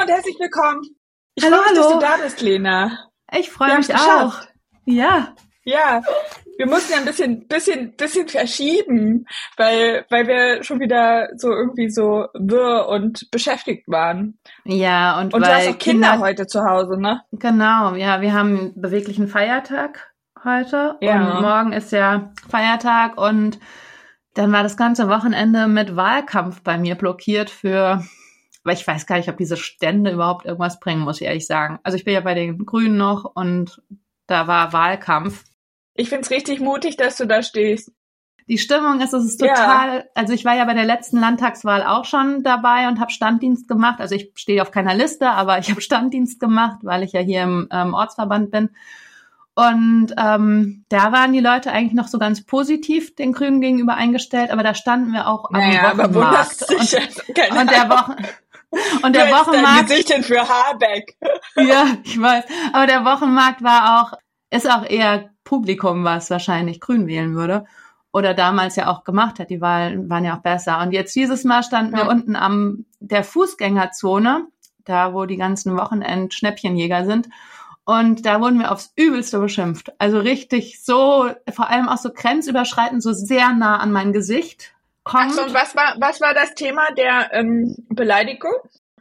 Hallo und herzlich willkommen. Ich hallo, freue mich, hallo. dass du da bist, Lena. Ich freue mich auch. Ja. Ja, wir mussten ja ein bisschen, bisschen, bisschen verschieben, weil, weil wir schon wieder so irgendwie so wirr und beschäftigt waren. Ja, und, Und du weil hast auch Kinder, heute zu Hause, ne? Genau, ja, wir haben einen beweglichen Feiertag heute Ja. und morgen ist ja Feiertag und dann war das ganze Wochenende mit Wahlkampf bei mir blockiert für, weil ich weiß gar nicht, ob diese Stände überhaupt irgendwas bringen, muss ich ehrlich sagen. Also ich bin ja bei den Grünen noch und da war Wahlkampf. Ich find's richtig mutig, dass du da stehst. Die Stimmung ist, es ist Ja. total, also ich war ja bei der letzten Landtagswahl auch schon dabei und habe Standdienst gemacht. Also ich stehe auf keiner Liste, aber ich habe Standdienst gemacht, weil ich ja hier im ähm, Ortsverband bin. Und ähm, da waren die Leute eigentlich noch so ganz positiv den Grünen gegenüber eingestellt, aber da standen wir auch am Naja, aber Wochenmarkt. dich Und, ja. Und der. Wochen und der Wochenmarkt Gesichtchen für Habeck. ja, ich weiß. Aber der Wochenmarkt war auch, ist auch eher Publikum, was wahrscheinlich grün wählen würde. Oder damals ja auch gemacht hat. Die Wahlen waren ja auch besser. Und jetzt dieses Mal standen wir Ja. unten am der Fußgängerzone, da wo die ganzen Wochenend-Schnäppchenjäger sind. Und da wurden wir aufs Übelste beschimpft. Also richtig so, vor allem auch so grenzüberschreitend, so sehr nah an mein Gesicht kommt. Achso, und was war, was war das Thema der ähm, Beleidigung?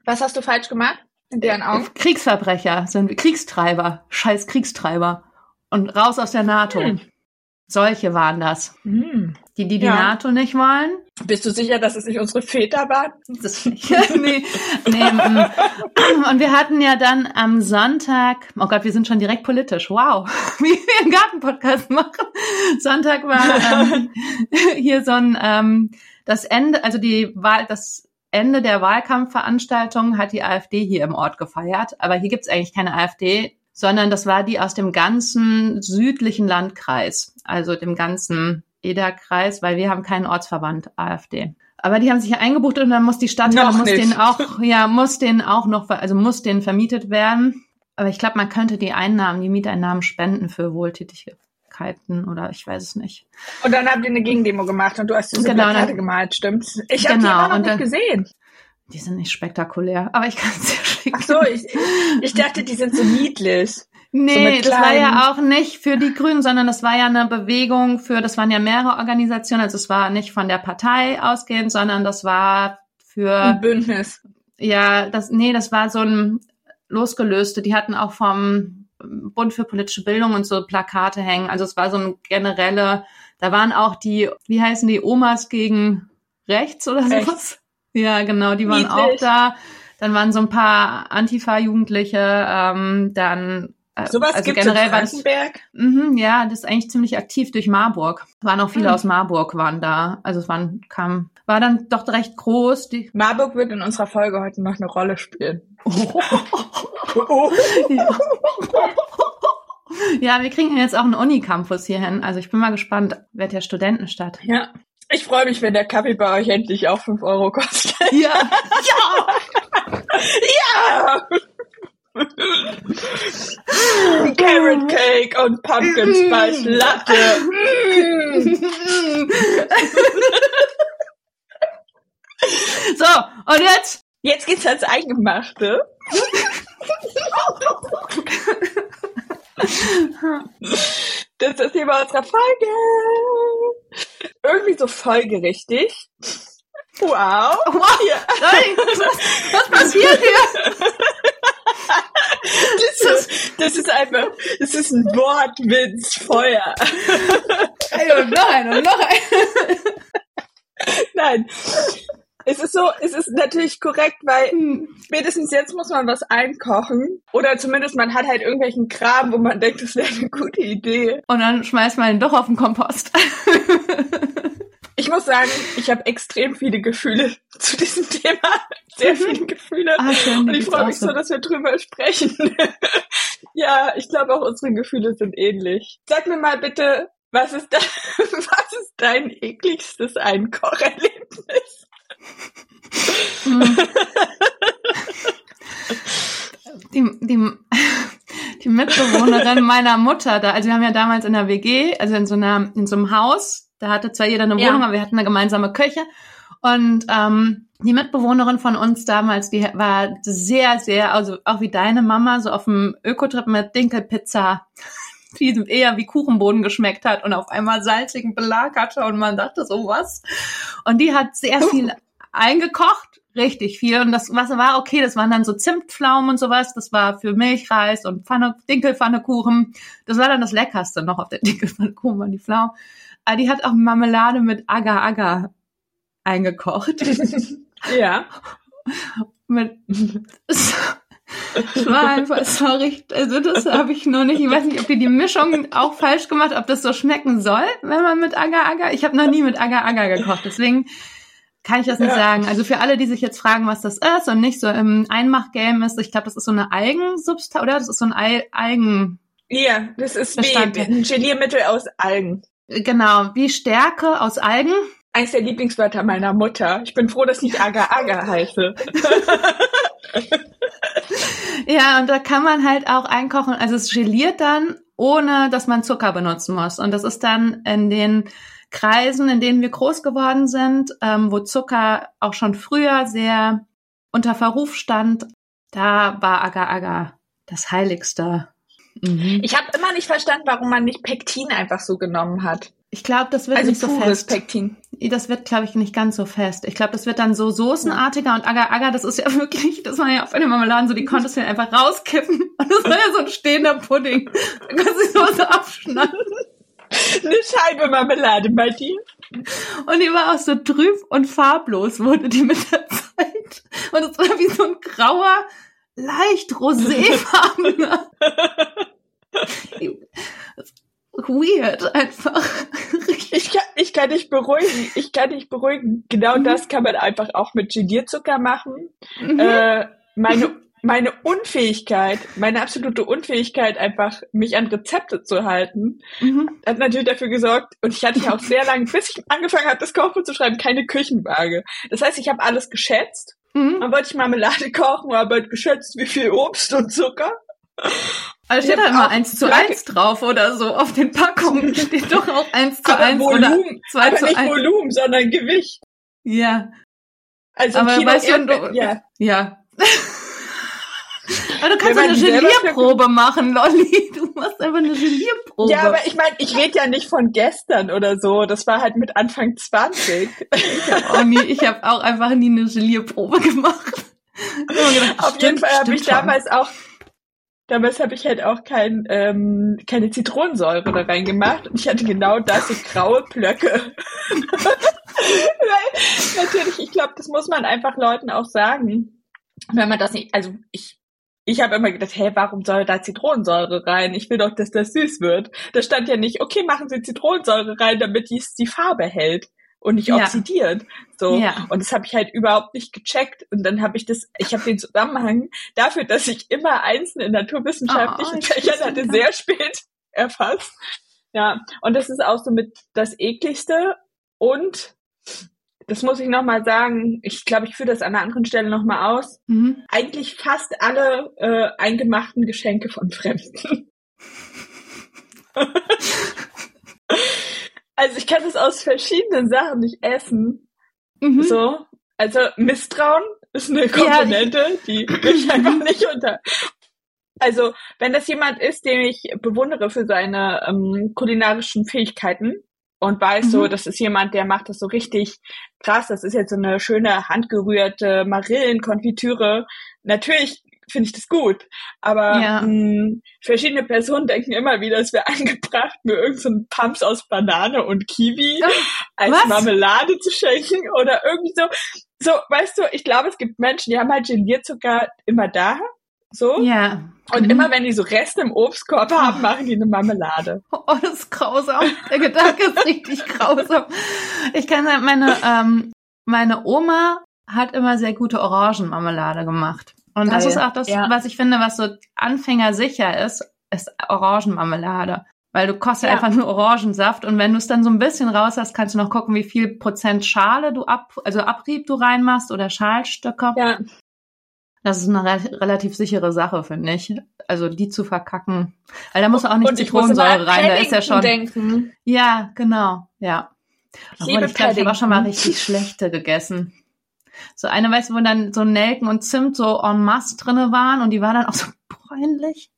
Was hast du falsch gemacht? In deren Augen? Kriegsverbrecher sind Kriegstreiber, scheiß Kriegstreiber. Und raus aus der NATO. Hm. Solche waren das. Hm. Die, die die Ja. NATO nicht wollen. Bist du sicher, dass es nicht unsere Väter waren? Das nicht. nee, nee, mm. und wir hatten ja dann am Sonntag, oh Gott, wir sind schon direkt politisch, wow, wie wir einen Gartenpodcast machen. Sonntag war ähm, hier so ein, ähm, das Ende, also die Wahl, das Ende der Wahlkampfveranstaltung hat die AfD hier im Ort gefeiert, aber hier gibt's eigentlich keine AfD, sondern das war die aus dem ganzen südlichen Landkreis, also dem ganzen Ederkreis, weil wir haben keinen Ortsverband AfD. Aber die haben sich eingebucht und dann muss die Stadt muss nicht. denen auch, ja, muss denen auch noch, also muss denen vermietet werden. Aber ich glaube, man könnte die Einnahmen, die Mieteinnahmen spenden für Wohltätigkeiten oder ich weiß es nicht. Und dann habt ihr eine Gegendemo gemacht und du hast diese Genau, Plakate dann- gemalt, stimmt's? Ich habe die Genau, noch nicht dann- gesehen. Die sind nicht spektakulär, aber ich kann es dir schicken. Ach so, ich, ich dachte, die sind so niedlich. So Nee, mit das war ja auch nicht für die Grünen, sondern das war ja eine Bewegung für, das waren ja mehrere Organisationen, also es war nicht von der Partei ausgehend, sondern das war für, Ein Bündnis. ja, das, nee, das war so ein losgelöste, die hatten auch vom Bund für politische Bildung und so Plakate hängen, also es war so ein generelle, da waren auch die, wie heißen die, Omas gegen rechts oder Rechts. sowas? Ja, genau, die waren auch Niedlich. da. Dann waren so ein paar Antifa-Jugendliche, ähm, dann Sowas also gibt's in generell war das, Frankenberg. mhm, ja, das ist eigentlich ziemlich aktiv durch Marburg. Waren auch viele Hm. aus Marburg waren da. Also es waren, kam, war dann doch recht groß. Die, Marburg wird in unserer Folge heute noch eine Rolle spielen. ja, wir kriegen jetzt auch einen Unicampus hierhin. Also ich bin mal gespannt. Wird ja Studentenstadt. Ja. Ich freue mich, wenn der Kaffee bei euch endlich auch 5 Euro kostet. Ja, Ja! Carrot Cake und Pumpkin Spice Latte. So, und jetzt? Jetzt geht's ans Eingemachte. Das ist das Thema unserer Folge. Irgendwie so folgerichtig. Wow. Wow, Ja. nein, was, was passiert hier? Das ist, das ist einfach, das ist ein Wortwitz, Feuer. Ey, und noch ein, und noch ein. Nein. Es ist so, es ist natürlich korrekt, weil Hm. spätestens jetzt muss man was einkochen. Oder zumindest man hat halt irgendwelchen Kram, wo man denkt, das wäre eine gute Idee. Und dann schmeißt man ihn doch auf den Kompost. Ich muss sagen, ich habe extrem viele Gefühle zu diesem Thema. Sehr viele Gefühle. Ah, schön, Und ich freue mich so. so, dass wir drüber sprechen. ja, ich glaube auch unsere Gefühle sind ähnlich. Sag mir mal bitte, was ist, da, was ist dein ekligstes Einkocherlebnis? Hm. Die, die, die Mitbewohnerin meiner Mutter da, also wir haben ja damals in der WG, also in so einer, in so einem Haus, da hatte zwar jeder eine Ja. Wohnung, aber wir hatten eine gemeinsame Küche. Und ähm, die Mitbewohnerin von uns damals, die war sehr, sehr, also auch wie deine Mama, so auf dem Ökotrip mit Dinkelpizza, die eher wie Kuchenboden geschmeckt hat und auf einmal salzigen Belag hatte und man dachte so was. Und die hat sehr viel eingekocht, richtig viel. Und das was war okay, das waren dann so Zimtpflaumen und sowas. Das war für Milchreis und Pfanne, Dinkelpfannekuchen. Das war dann das Leckerste noch auf der Dinkelpfannekuchen, waren die Pflaumen. Aber die hat auch Marmelade mit Agar-Agar eingekocht. Ja. mit es war einfach, sorry, also das habe ich noch nicht, ich weiß nicht, ob die die Mischung auch falsch gemacht, ob das so schmecken soll, wenn man mit Agar-Agar, ich habe noch nie mit Agar-Agar gekocht, deswegen kann ich das nicht ja. sagen. Also für alle, die sich jetzt fragen, was das ist und nicht so im Einmachgame ist, ich glaube, das ist so eine Algensubstanz, oder? Das ist so ein Al Algen. Ja, das ist wie ein Geliermittel aus Algen. Genau, wie Stärke aus Algen eins der Lieblingswörter meiner Mutter. Ich bin froh, dass ich Agar Agar heiße. ja, und da kann man halt auch einkochen. Also es geliert dann, ohne dass man Zucker benutzen muss. Und das ist dann in den Kreisen, in denen wir groß geworden sind, ähm, wo Zucker auch schon früher sehr unter Verruf stand, da war Agar Agar das Heiligste. Mhm. Ich habe immer nicht verstanden, warum man nicht Pektin einfach so genommen hat. Ich glaube, das wird also nicht so fest. Pektin. Das wird, glaube ich, nicht ganz so fest. Ich glaube, das wird dann so soßenartiger und Agar Agar, das ist ja wirklich, das war ja auf einem Marmeladen so, die konntest du einfach rauskippen und das war ja so ein stehender Pudding. Da kannst du so, so abschneiden. Eine Scheibe Marmelade bei dir. Und die war auch so trüb und farblos, wurde die mit der Zeit. Und es war wie so ein grauer, leicht roséfarbener weird einfach. ich, kann, ich kann dich beruhigen. Ich kann dich beruhigen. Genau mhm. das kann man einfach auch mit Gelierzucker machen. Mhm. Äh, meine meine Unfähigkeit, meine absolute Unfähigkeit, einfach mich an Rezepte zu halten, mhm. hat natürlich dafür gesorgt, und ich hatte ja auch sehr lange, bis ich angefangen habe, das Kochbuch zu schreiben, keine Küchenwaage. Das heißt, ich habe alles geschätzt. Mhm. Dann wollte ich Marmelade kochen, aber halt geschätzt, wie viel Obst und Zucker. Also steht da immer eins zu eins drauf oder so. Auf den Packungen steht doch auch eins zu eins oder zwei aber zu nicht eins. Volumen, sondern Gewicht. Ja. Also aber Kilo weißt du, ja. Ja. Aber du kannst eine Gelierprobe machen, Lolli. Du machst einfach eine Gelierprobe. Ja, aber ich meine, ich rede ja nicht von gestern oder so. Das war halt mit Anfang 20. ich habe auch, nie, ich hab auch einfach nie eine Gelierprobe gemacht. Gedacht, Auf stimmt, jeden Fall habe ich schon. damals auch Damals habe ich halt auch kein, ähm, keine Zitronensäure da reingemacht und ich hatte genau das, so graue Plöcke. natürlich, ich glaube, das muss man einfach Leuten auch sagen. Wenn man das nicht, also ich, ich habe immer gedacht, hey, warum soll da Zitronensäure rein? Ich will doch, dass das süß wird. Da stand ja nicht, okay, machen Sie Zitronensäure rein, damit dies die Farbe hält und nicht oxidiert. Ja. So. Ja. Und das habe ich halt überhaupt nicht gecheckt. Und dann habe ich das, ich habe den Zusammenhang dafür, dass ich immer Einsen in naturwissenschaftlichen oh, Fächern hatte, sehr spät erfasst. Ja, und das ist auch so mit das ekligste. Und das muss ich nochmal sagen, ich glaube, ich führe das an einer anderen Stelle nochmal aus. Mhm. Eigentlich fast alle äh, eingemachten Geschenke von Fremden. Also ich kann es aus verschiedenen Sachen nicht essen. Mhm. So. Also Misstrauen ist eine Komponente, ja. die ich einfach nicht unter. Also, wenn das jemand ist, den ich bewundere für seine ähm, kulinarischen Fähigkeiten und weiß mhm. so, das ist jemand, der macht das so richtig krass, das ist jetzt so eine schöne handgerührte Marillenkonfitüre. Natürlich finde ich das gut. Aber ja. mh, hm, verschiedene Personen denken immer wieder, es wäre angebracht, mir irgendeinen so Pumps aus Banane und Kiwi oh, als was? Marmelade zu schenken oder irgendwie so. So, weißt du, ich glaube, es gibt Menschen, die haben halt Gelierzucker immer da. So. Ja. Und mhm. immer wenn die so Reste im Obstkorb oh. haben, machen die eine Marmelade. Oh, das ist grausam. Der Gedanke ist richtig grausam. Ich kann sagen, meine, ähm, meine Oma hat immer sehr gute Orangenmarmelade gemacht. Und Geil. das ist auch das, ja. was ich finde, was so Anfänger sicher ist, ist Orangenmarmelade. Weil du kostet ja. einfach nur Orangensaft und wenn du es dann so ein bisschen raus hast, kannst du noch gucken, wie viel Prozent Schale du ab, also Abrieb du reinmachst oder Schalstücke. Ja. Das ist eine re relativ sichere Sache, finde ich. Also die zu verkacken. Weil da muss auch nicht und Zitronensäure rein, da ist ja schon. Denken. Ja, genau, ja. Ich, Obwohl, ich glaube, ich habe auch schon mal richtig schlechte gegessen. So eine, weißt du, wo dann so Nelken und Zimt so en masse drinne waren und die war dann auch so bräunlich.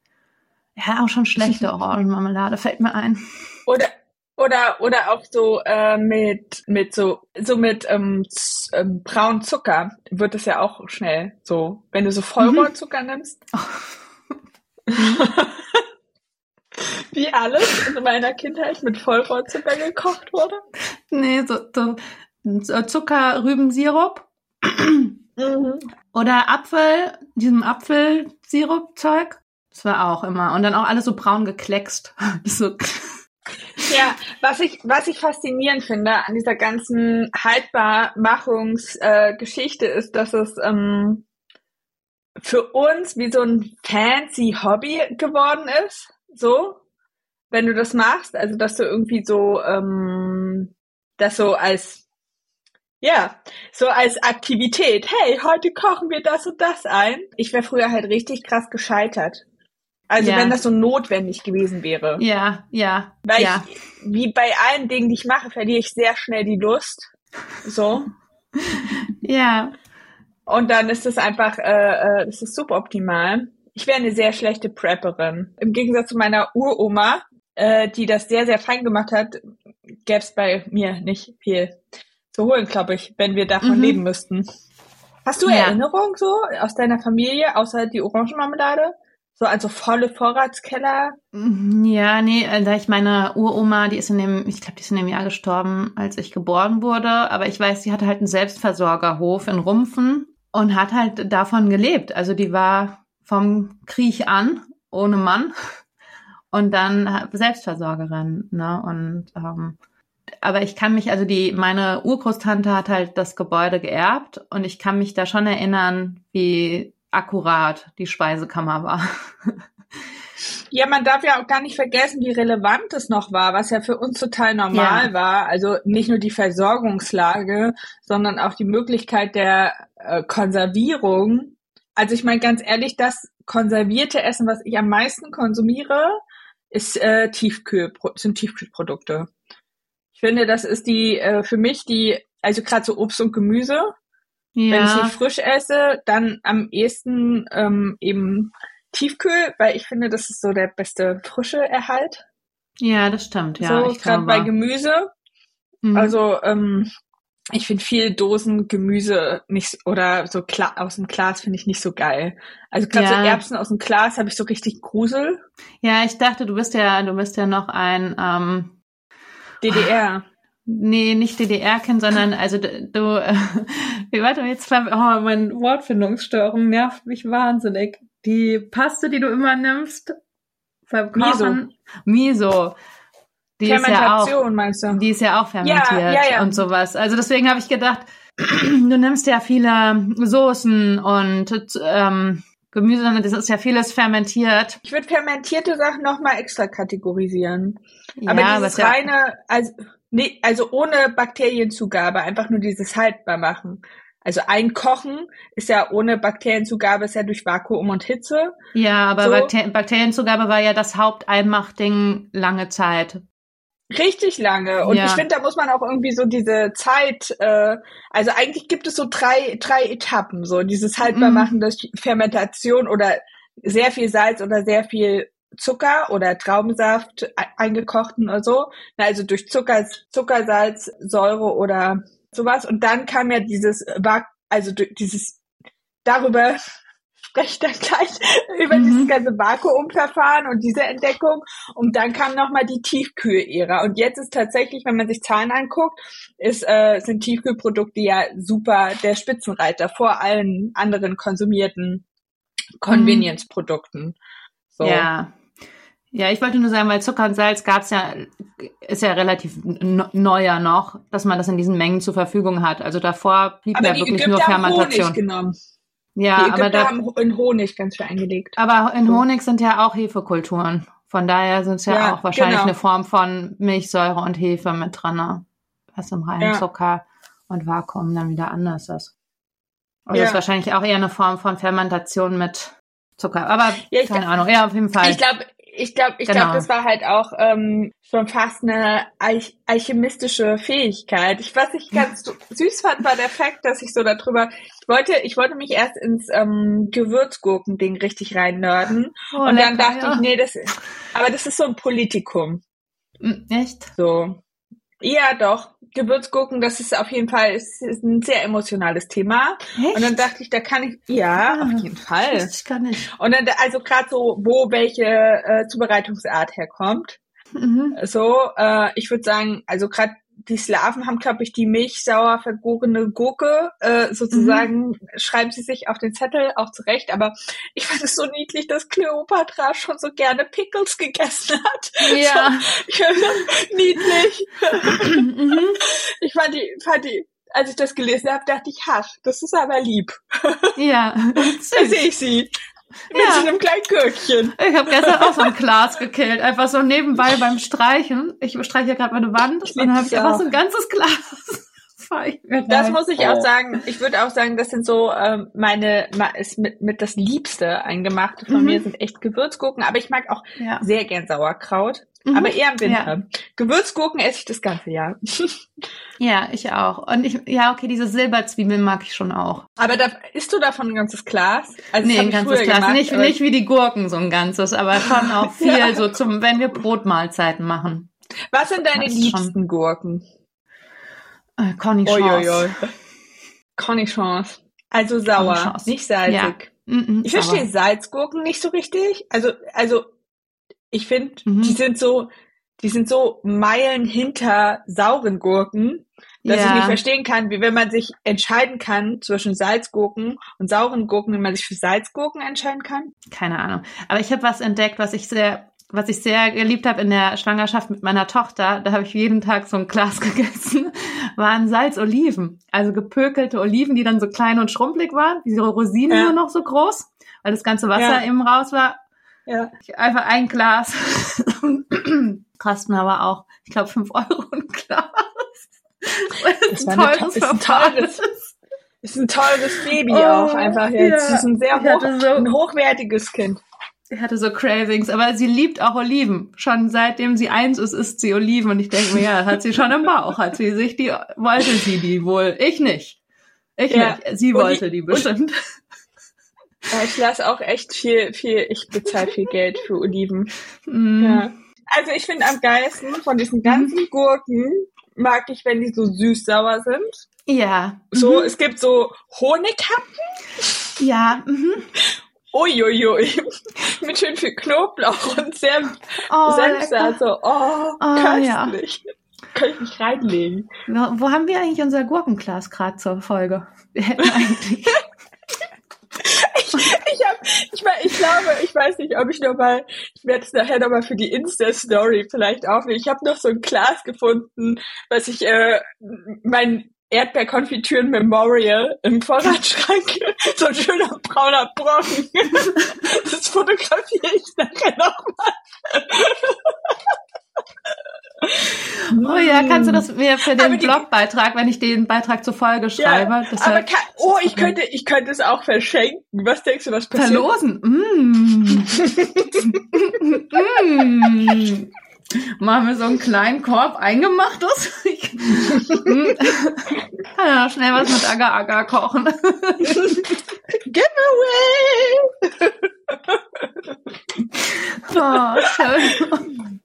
Ja, auch schon schlechte Orangenmarmelade, fällt mir ein. Oder, oder, oder auch so äh, mit, mit so, so mit ähm, ähm, braunen Zucker wird es ja auch schnell so. Wenn du so Vollrohrzucker mhm. nimmst. Wie alles in meiner Kindheit mit Vollrohrzucker gekocht wurde? Nee, so, so Zuckerrübensirup. mhm. Oder Apfel, diesem Apfelsirup-Zeug. Das war auch immer. Und dann auch alles so braun gekleckst. so. Ja, was ich, was ich faszinierend finde an dieser ganzen Haltbarmachungsgeschichte äh, ist, dass es ähm, für uns wie so ein fancy Hobby geworden ist. So, wenn du das machst, also dass du irgendwie so ähm, das so als ja, so als Aktivität. Hey, heute kochen wir das und das ein. Ich wäre früher halt richtig krass gescheitert. Also ja. wenn das so notwendig gewesen wäre. Ja, ja. Weil ja. ich, wie bei allen Dingen, die ich mache, verliere ich sehr schnell die Lust. So. ja. Und dann ist es einfach, äh, äh, das ist suboptimal. Ich wäre eine sehr schlechte Prepperin. Im Gegensatz zu meiner Uroma, äh, die das sehr, sehr fein gemacht hat, gäbe es bei mir nicht viel zu holen, glaube ich, wenn wir davon mhm. leben müssten. Hast du ja. Erinnerungen so aus deiner Familie, außer die Orangenmarmelade? So, also volle Vorratskeller? Mhm, ja, nee, also ich meine Uroma, die ist in dem, ich glaube, die ist in dem Jahr gestorben, als ich geboren wurde. Aber ich weiß, sie hatte halt einen Selbstversorgerhof in Rumpfen und hat halt davon gelebt. Also die war vom Kriech an, ohne Mann. Und dann Selbstversorgerin, ne? Und ähm, aber ich kann mich, also die, meine Urgroßtante hat halt das Gebäude geerbt und ich kann mich da schon erinnern, wie akkurat die Speisekammer war. Ja, man darf ja auch gar nicht vergessen, wie relevant es noch war, was ja für uns total normal ja. war. Also nicht nur die Versorgungslage, sondern auch die Möglichkeit der äh, Konservierung. Also ich meine ganz ehrlich, das konservierte Essen, was ich am meisten konsumiere, ist äh, Tiefkühl, sind Tiefkühlprodukte finde, das ist die äh, für mich die, also gerade so Obst und Gemüse. Ja. Wenn ich nicht frisch esse, dann am ehesten ähm, eben Tiefkühl, weil ich finde, das ist so der beste frische Erhalt. Ja, das stimmt, ja. So, gerade bei Gemüse. Mhm. Also, ähm, ich finde viel Dosen Gemüse nicht oder so Kla aus dem Glas finde ich nicht so geil. Also gerade ja. so Erbsen aus dem Glas habe ich so richtig Grusel. Ja, ich dachte, du bist ja, du bist ja noch ein ähm, DDR. Nee, nicht DDR-Kind, sondern also du, äh, wie warte jetzt, oh, mein Wortfindungsstörung nervt mich wahnsinnig. Die Paste, die du immer nimmst beim Kochen, Miso. Miso. Die Fermentation, ist ja auch, meinst du? Die ist ja auch fermentiert ja, ja, ja. und sowas. Also deswegen habe ich gedacht, du nimmst ja viele Soßen und ähm, Gemüse, das ist ja vieles fermentiert. Ich würde fermentierte Sachen nochmal extra kategorisieren. Ja, aber dieses ja reine, also, nee, also ohne Bakterienzugabe, einfach nur dieses haltbar machen. Also einkochen ist ja ohne Bakterienzugabe, ist ja durch Vakuum und Hitze. Ja, aber so. Bakterienzugabe war ja das Haupteinmachding lange Zeit. Richtig lange. Und ja. ich finde, da muss man auch irgendwie so diese Zeit, äh, also eigentlich gibt es so drei, drei Etappen, so dieses Haltbarmachen mhm. durch Fermentation oder sehr viel Salz oder sehr viel Zucker oder Traubensaft e-, eingekochten oder so. Also durch Zucker, Zucker, Salz, Säure oder sowas. Und dann kam ja dieses, also dieses darüber spreche dann gleich über mhm. dieses ganze Vakuumverfahren und diese Entdeckung. Und dann kam nochmal die Tiefkühl-Ära. Und jetzt ist tatsächlich, wenn man sich Zahlen anguckt, ist, äh, sind Tiefkühlprodukte ja super der Spitzenreiter vor allen anderen konsumierten Convenience-Produkten. So. Ja. Ja, ich wollte nur sagen, weil Zucker und Salz gab's ja, ist ja relativ neuer noch, dass man das in diesen Mengen zur Verfügung hat. Also davor blieb Aber ja wirklich Ägypter nur Fermentation. Honig genommen. Ja, die aber da haben in Honig ganz viel eingelegt. Aber in Honig sind ja auch Hefekulturen. Von daher sind es ja, ja, auch wahrscheinlich genau. eine Form von Milchsäure und Hefe mit dran, ne? was im reinen ja. Zucker und Vakuum dann wieder anders ist. Also ja. ist wahrscheinlich auch eher eine Form von Fermentation mit Zucker. Aber ja, keine Ahnung, ja, auf jeden Fall. Ich glaube, ich glaube, ich genau. glaube, das war halt auch ähm, schon fast eine Alch alchemistische Fähigkeit. Ich, was ich ganz süß fand, war der Fakt, dass ich so darüber, ich wollte, ich wollte mich erst ins ähm, Gewürzgurken-Ding richtig rein nörden. Oh, und lecker, dann dachte ja. ich, nee, das, aber das ist so ein Politikum. Hm, echt? So. Ja, doch. Gewürzgurken, das ist auf jeden Fall ist, ist ein sehr emotionales Thema. Echt? Und dann dachte ich, da kann ich, ja, ja auf jeden Fall. Ich kann nicht. Und dann, also gerade so, wo welche äh, Zubereitungsart herkommt. Mhm. So, äh, ich würde sagen, also gerade die Slawen haben, glaube ich, die milchsauer vergorene Gurke äh, sozusagen, mhm. schreiben sie sich auf den Zettel, auch zurecht. Aber ich fand es so niedlich, dass Cleopatra schon so gerne Pickles gegessen hat. Ja. So, niedlich. mhm. Ich fand die, fand die, als ich das gelesen habe, dachte ich, ha, das ist aber lieb. Ja, da sehe ich sie. Mit ja. so einem kleinen Gürkchen. Ich habe gestern auch so ein Glas gekillt. Einfach so nebenbei beim Streichen. Ich streiche ja gerade meine Wand und dann habe ich einfach so ein ganzes Glas. Das muss ich auch sagen. Ich würde auch sagen, das sind so ähm, meine, ist mit, mit das Liebste eingemachte von mhm. mir sind echt Gewürzgurken. Aber ich mag auch ja. sehr gern Sauerkraut. Mhm. Aber eher im Winter. Ja. Gewürzgurken esse ich das ganze Jahr. ja, ich auch. Und ich, ja, okay, diese Silberzwiebeln mag ich schon auch. Aber da isst du davon ein ganzes Glas? Also nee, ein ganzes Glas. Gemacht, nicht, nicht wie die Gurken so ein ganzes, aber schon auch viel ja. so zum, wenn wir Brotmahlzeiten machen. Was sind deine liebsten schon. Gurken? Äh, Cornichons. Cornichons. Also sauer, Cornichons. nicht salzig. Ja. Mm -mm, ich verstehe Salzgurken nicht so richtig. Also, also ich finde, mhm. die sind so, die sind so Meilen hinter sauren Gurken, dass ja. ich nicht verstehen kann, wie wenn man sich entscheiden kann zwischen Salzgurken und sauren Gurken, wenn man sich für Salzgurken entscheiden kann. Keine Ahnung. Aber ich habe was entdeckt, was ich sehr was ich sehr geliebt habe in der Schwangerschaft mit meiner Tochter, da habe ich jeden Tag so ein Glas gegessen, waren Salzoliven. Also gepökelte Oliven, die dann so klein und schrumpelig waren, wie so Rosinen ja. nur noch so groß, weil das ganze Wasser ja. eben raus war. Ja. Einfach ein Glas. Kosten aber auch, ich glaube, fünf Euro ein Glas. Das, ist ein teures ist ein teures, ist ein teures Baby oh, auch einfach jetzt. Ja. Das ist ein sehr hoch, so, ein hochwertiges Kind. Ich hatte so Cravings, aber sie liebt auch Oliven. Schon seitdem sie eins ist, isst sie Oliven. Und ich denke mir, ja, hat sie schon im Bauch. Hat sie sich die, wollte sie die wohl. Ich nicht. Ich ja. nicht. Sie wollte die, bestimmt. Ja, ich lasse auch echt viel, viel, ich bezahle viel Geld für Oliven. Mm. Ja. Also ich finde am geilsten von diesen ganzen mhm. Gurken mag ich, wenn die so süß-sauer sind. Ja. So, mhm. es gibt so Honighappen. Ja. Mhm. Uiuiui. Mit schön viel Knoblauch und Senf. Oh, Senf also, oh, oh köstlich. Ja. Kann ich mich reinlegen. Wo, wo haben wir eigentlich unser Gurkenglas gerade zur Folge? Wir hätten eigentlich ich, ich, hab, ich, ich glaube, ich weiß nicht, ob ich noch mal, ich werde es nachher noch mal für die Insta-Story vielleicht aufnehmen. Ich habe noch so ein Glas gefunden, was ich, äh, mein Erdbeerkonfitüren Memorial im Vorratsschrank, so ein schöner brauner Brocken. Das fotografiere ich nachher nochmal. Oh ja, kannst du das mir für den Blogbeitrag, wenn ich den Beitrag zur Folge schreibe? Ja, aber kann, oh, ich könnte, ich könnte es auch verschenken. Was denkst du, was passiert? Verlosen. Mm. mm. Machen wir so einen kleinen Korb eingemachtes. Kann ja noch schnell was mit Agar Agar kochen. Giveaway! oh, schön.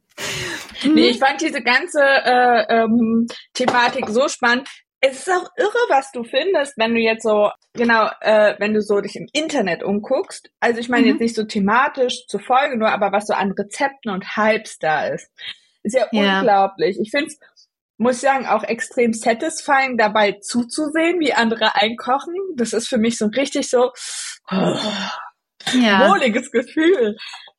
Nee, ich fand diese ganze äh, ähm, Thematik so spannend. Es ist auch irre, was du findest, wenn du jetzt so, genau, äh, wenn du so dich im Internet umguckst. Also ich meine mhm. jetzt nicht so thematisch zur Folge nur, aber was so an Rezepten und Hypes da ist. Ist ja, ja. unglaublich. Ich finde es, muss ich sagen, auch extrem satisfying, dabei zuzusehen, wie andere einkochen. Das ist für mich so richtig so oh, ja. wohliges Gefühl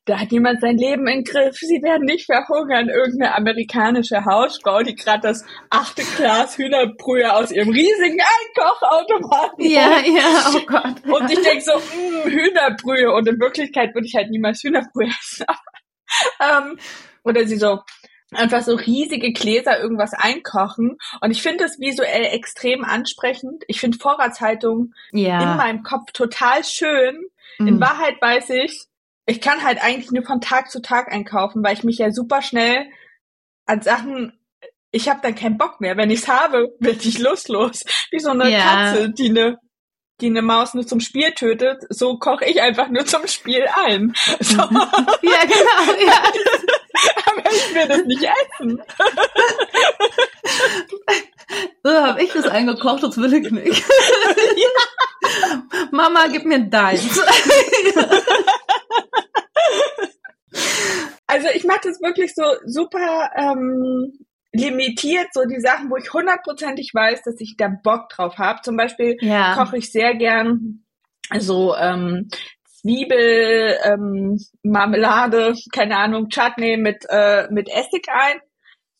da hat jemand sein Leben im Griff. Sie werden nicht verhungern. Irgendeine amerikanische Hausfrau, die gerade das achte Glas Hühnerbrühe aus ihrem riesigen Einkochautomaten Ja, ja, oh Gott. Und ich denke so, mh, mm, Hühnerbrühe. Und in Wirklichkeit würde ich halt niemals Hühnerbrühe essen. ähm, oder sie so, einfach so riesige Gläser irgendwas einkochen. Und ich finde das visuell extrem ansprechend. Ich finde Vorratshaltung ja. in meinem Kopf total schön. In mhm. Wahrheit weiß ich, ich kann halt eigentlich nur von Tag zu Tag einkaufen, weil ich mich ja super schnell an Sachen ich habe dann keinen Bock mehr. Wenn ich's habe, werde ich lustlos. Wie so eine ja. Katze, die eine die eine Maus nur zum Spiel tötet, so koche ich einfach nur zum Spiel ein. So. ja, genau, ja. Aber ich will das nicht essen. So habe ich das eingekocht, das will ich nicht. Ja. Mama, gib mir deins. Also ich mache das wirklich so super ähm, limitiert so die Sachen, wo ich hundertprozentig weiß, dass ich da Bock drauf habe. Zum Beispiel ja. koche ich sehr gern so ähm, Zwiebel, ähm, Marmelade, keine Ahnung, Chutney mit äh, mit Essig ein,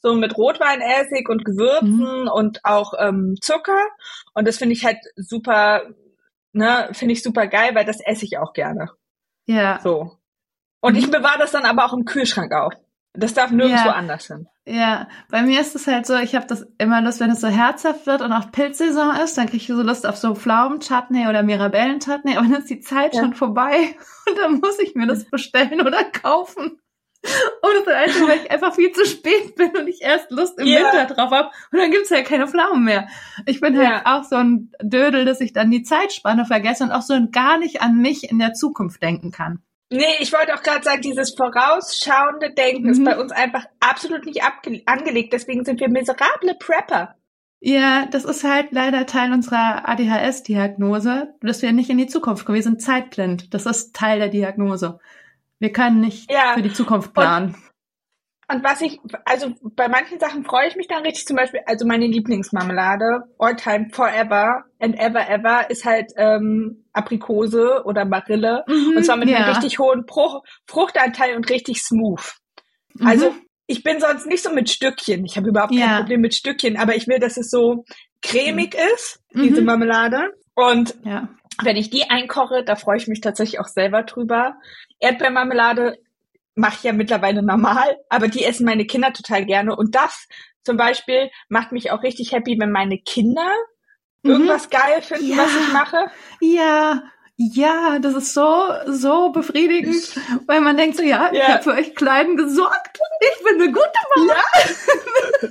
so mit Rotweinessig und Gewürzen mhm. und auch ähm, Zucker. Und das finde ich halt super, ne, finde ich super geil, weil das esse ich auch gerne. Ja. So. Und mhm. ich bewahre das dann aber auch im Kühlschrank auf. Das darf nirgendwo ja. anders hin. Ja, bei mir ist es halt so, ich habe das immer Lust, wenn es so herzhaft wird und auch Pilzsaison ist, dann kriege ich so Lust auf so Pflaumen-Chutney oder Mirabellen-Chutney, aber dann ist die Zeit ja. schon vorbei und dann muss ich mir das bestellen oder kaufen. Und das ist einfach, weil ich einfach viel zu spät bin und ich erst Lust im yeah. Winter drauf habe und dann gibt's halt keine Pflaumen mehr. Ich bin halt auch so ein Dödel, dass ich dann die Zeitspanne vergesse und auch so gar nicht an mich in der Zukunft denken kann. Nee, ich wollte auch gerade sagen, dieses vorausschauende Denken mhm. ist bei uns einfach absolut nicht angelegt. Deswegen sind wir miserable Prepper. Ja, das ist halt leider Teil unserer ADHS-Diagnose, dass wir nicht in die Zukunft kommen. Wir sind zeitblind. Das ist Teil der Diagnose. Wir können nicht ja. für die Zukunft planen. Und und was ich, also bei manchen Sachen freue ich mich dann richtig, zum Beispiel, also meine Lieblingsmarmelade, all time, forever and ever ever, ist halt ähm, Aprikose oder Marille. Mhm, und zwar mit ja. einem richtig hohen Bruch, Fruchtanteil und richtig smooth. Mhm. Also ich bin sonst nicht so mit Stückchen. Ich habe überhaupt ja. kein Problem mit Stückchen, aber ich will, dass es so cremig mhm. ist, diese mhm. Marmelade. Und ja. wenn ich die einkoche, da freue ich mich tatsächlich auch selber drüber. Erdbeermarmelade mache ich ja mittlerweile normal, aber die essen meine Kinder total gerne. Und das zum Beispiel macht mich auch richtig happy, wenn meine Kinder mhm. irgendwas geil finden, ja. was ich mache. Ja, ja, das ist so, so befriedigend, weil man denkt so, ja, ich habe für euch Kleinen gesorgt. Ich bin eine gute Mama. Ja.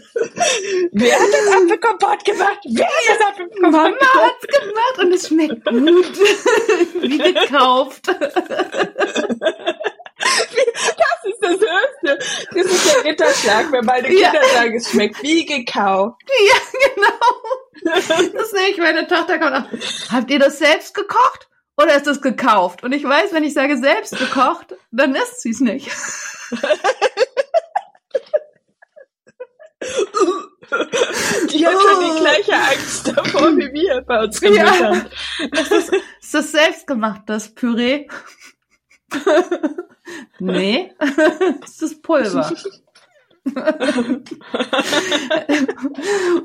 Wer hat das Apfelkompott gemacht? Wer hat das Apfelkompott Mama gemacht? Mama hat's gemacht und es schmeckt gut. Wie gekauft. Das ist das Höchste. Das ist der Ritterschlag, wenn meine Kinder ja. sagen, es schmeckt wie gekauft. Ja, genau. Das sehe ich, meine Tochter kommt auch. Habt ihr das selbst gekocht? Oder ist das gekauft? Und ich weiß, wenn ich sage selbst gekocht, dann isst sie es nicht. Die hat schon die gleiche Angst davor wie wir bei uns ja. Das ist, ist das selbstgemachtes Püree. Nee, das ist Pulver.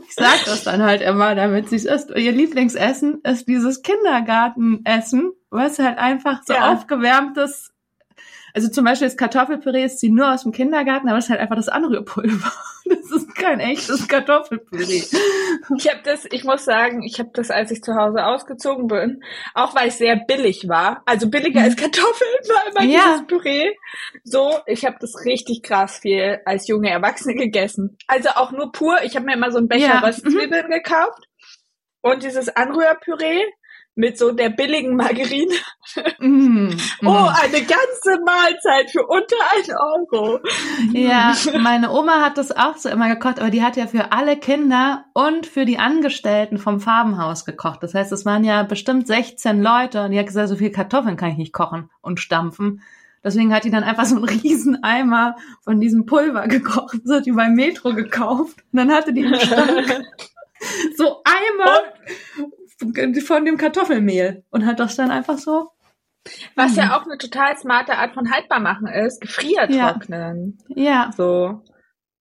ich sag das dann halt immer, damit sie es isst. Ihr Lieblingsessen ist dieses Kindergartenessen, was halt einfach so ja. aufgewärmtes also zum Beispiel das Kartoffelpüree ist sie nur aus dem Kindergarten, aber es ist halt einfach das Anrührpulver. Das ist kein echtes Kartoffelpüree. Ich habe das, ich muss sagen, ich habe das, als ich zu Hause ausgezogen bin, auch weil es sehr billig war, also billiger als Kartoffeln war immer ja. dieses Püree. So, ich habe das richtig krass viel als junge Erwachsene gegessen. Also auch nur pur. Ich habe mir immer so einen Becher ja. Röstzwiebeln mhm. gekauft und dieses Anrührpüree mit so der billigen Margarine. Mm, oh, mm. eine ganze Mahlzeit für unter ein Euro. Ja, meine Oma hat das auch so immer gekocht, aber die hat ja für alle Kinder und für die Angestellten vom Farbenhaus gekocht. Das heißt, es waren ja bestimmt 16 Leute und die hat gesagt, so viel Kartoffeln kann ich nicht kochen und stampfen. Deswegen hat die dann einfach so einen riesen Eimer von diesem Pulver gekocht. Hat die beim Metro gekauft. Und dann hatte die im Schrank so Eimer von dem Kartoffelmehl und hat das dann einfach so. Was ja mhm. auch eine total smarte Art von haltbar machen ist, gefriertrocknen. Ja. ja. So.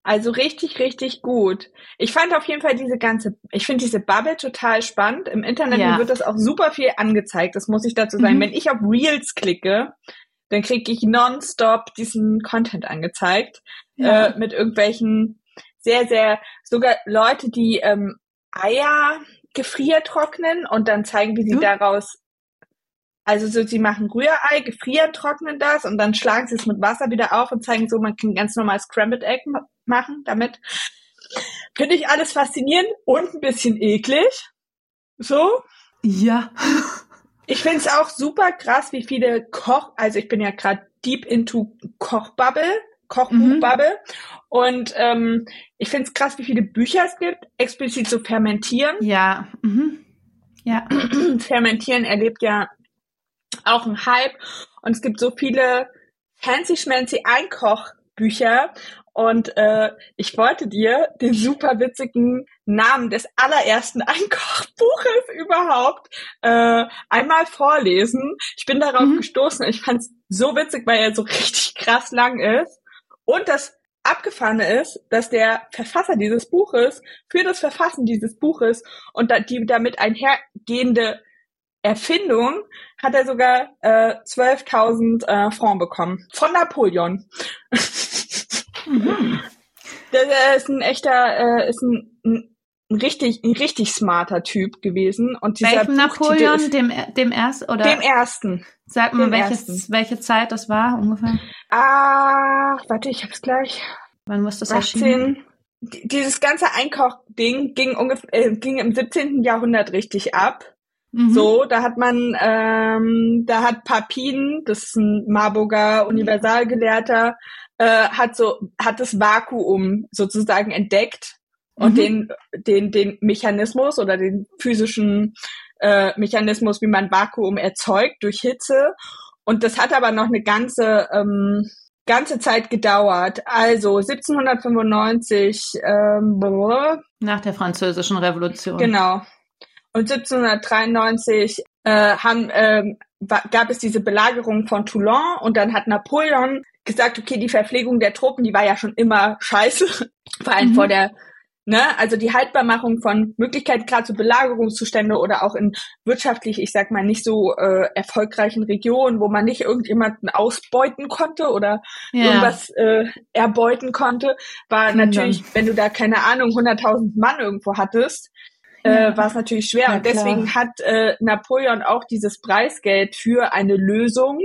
Also richtig, richtig gut. Ich fand auf jeden Fall diese ganze, ich finde diese Bubble total spannend. Im Internet ja. wird das auch super viel angezeigt. Das muss ich dazu sagen. Mhm. Wenn ich auf Reels klicke, dann kriege ich nonstop diesen Content angezeigt ja. äh, mit irgendwelchen sehr, sehr sogar Leute, die ähm, Eier gefriertrocknen und dann zeigen, wie sie hm? daraus also so, sie machen Rührei, gefrieren, trocknen das und dann schlagen sie es mit Wasser wieder auf und zeigen so, man kann ganz normal Scrambled Egg machen damit. Finde ich alles faszinierend und ein bisschen eklig. So. Ja. Ich finde es auch super krass, wie viele Koch, also ich bin ja gerade deep into Kochbubble, Kochbuchbubble. Mhm. Und ähm, ich finde es krass, wie viele Bücher es gibt, explizit zu fermentieren. Ja. Mhm. Ja. Fermentieren erlebt ja auch einen Hype. Und es gibt so viele fancy schmancy Einkochbücher. Und äh, ich wollte dir den super witzigen Namen des allerersten Einkochbuches überhaupt äh, einmal vorlesen. Ich bin darauf mhm. gestoßen. Ich fand es so witzig, weil er so richtig krass lang ist. Und das Abgefahrene ist, dass der Verfasser dieses Buches für das Verfassen dieses Buches und die damit einhergehende Erfindung hat er sogar äh, 12.000 äh, Francs bekommen. Von Napoleon. mhm. Der, ist ein echter, äh, ist ein, ein, ein richtig, ein richtig smarter Typ gewesen. Und dieser Welchem Napoleon? Ist, dem, dem ersten oder? Dem ersten. Sag mal, welches, welche Zeit das war ungefähr? Ah, warte, ich hab's gleich. Wann muss das 18, erschienen? Dieses ganze Einkauchding ging ungefähr, äh, ging im 17. Jahrhundert richtig ab. Mhm. So, da hat man, ähm, da hat Papin, das ist ein Marburger Universalgelehrter, äh, hat so, hat das Vakuum sozusagen entdeckt und mhm. den, den, den Mechanismus oder den physischen äh, Mechanismus, wie man Vakuum erzeugt durch Hitze. Und das hat aber noch eine ganze, ähm, ganze Zeit gedauert. Also 1795. Ähm, Nach der Französischen Revolution. Genau. Und 1793 äh, haben, äh, gab es diese Belagerung von Toulon und dann hat Napoleon gesagt, okay, die Verpflegung der Truppen, die war ja schon immer scheiße, vor allem mhm. vor der Ne? Also die Haltbarmachung von Möglichkeiten, gerade zu Belagerungszustände oder auch in wirtschaftlich, ich sag mal, nicht so äh, erfolgreichen Regionen, wo man nicht irgendjemanden ausbeuten konnte oder ja. irgendwas äh, erbeuten konnte, war mhm. natürlich, wenn du da keine Ahnung, 100.000 Mann irgendwo hattest, äh, war es natürlich schwer. Ja, und deswegen hat äh, Napoleon auch dieses Preisgeld für eine Lösung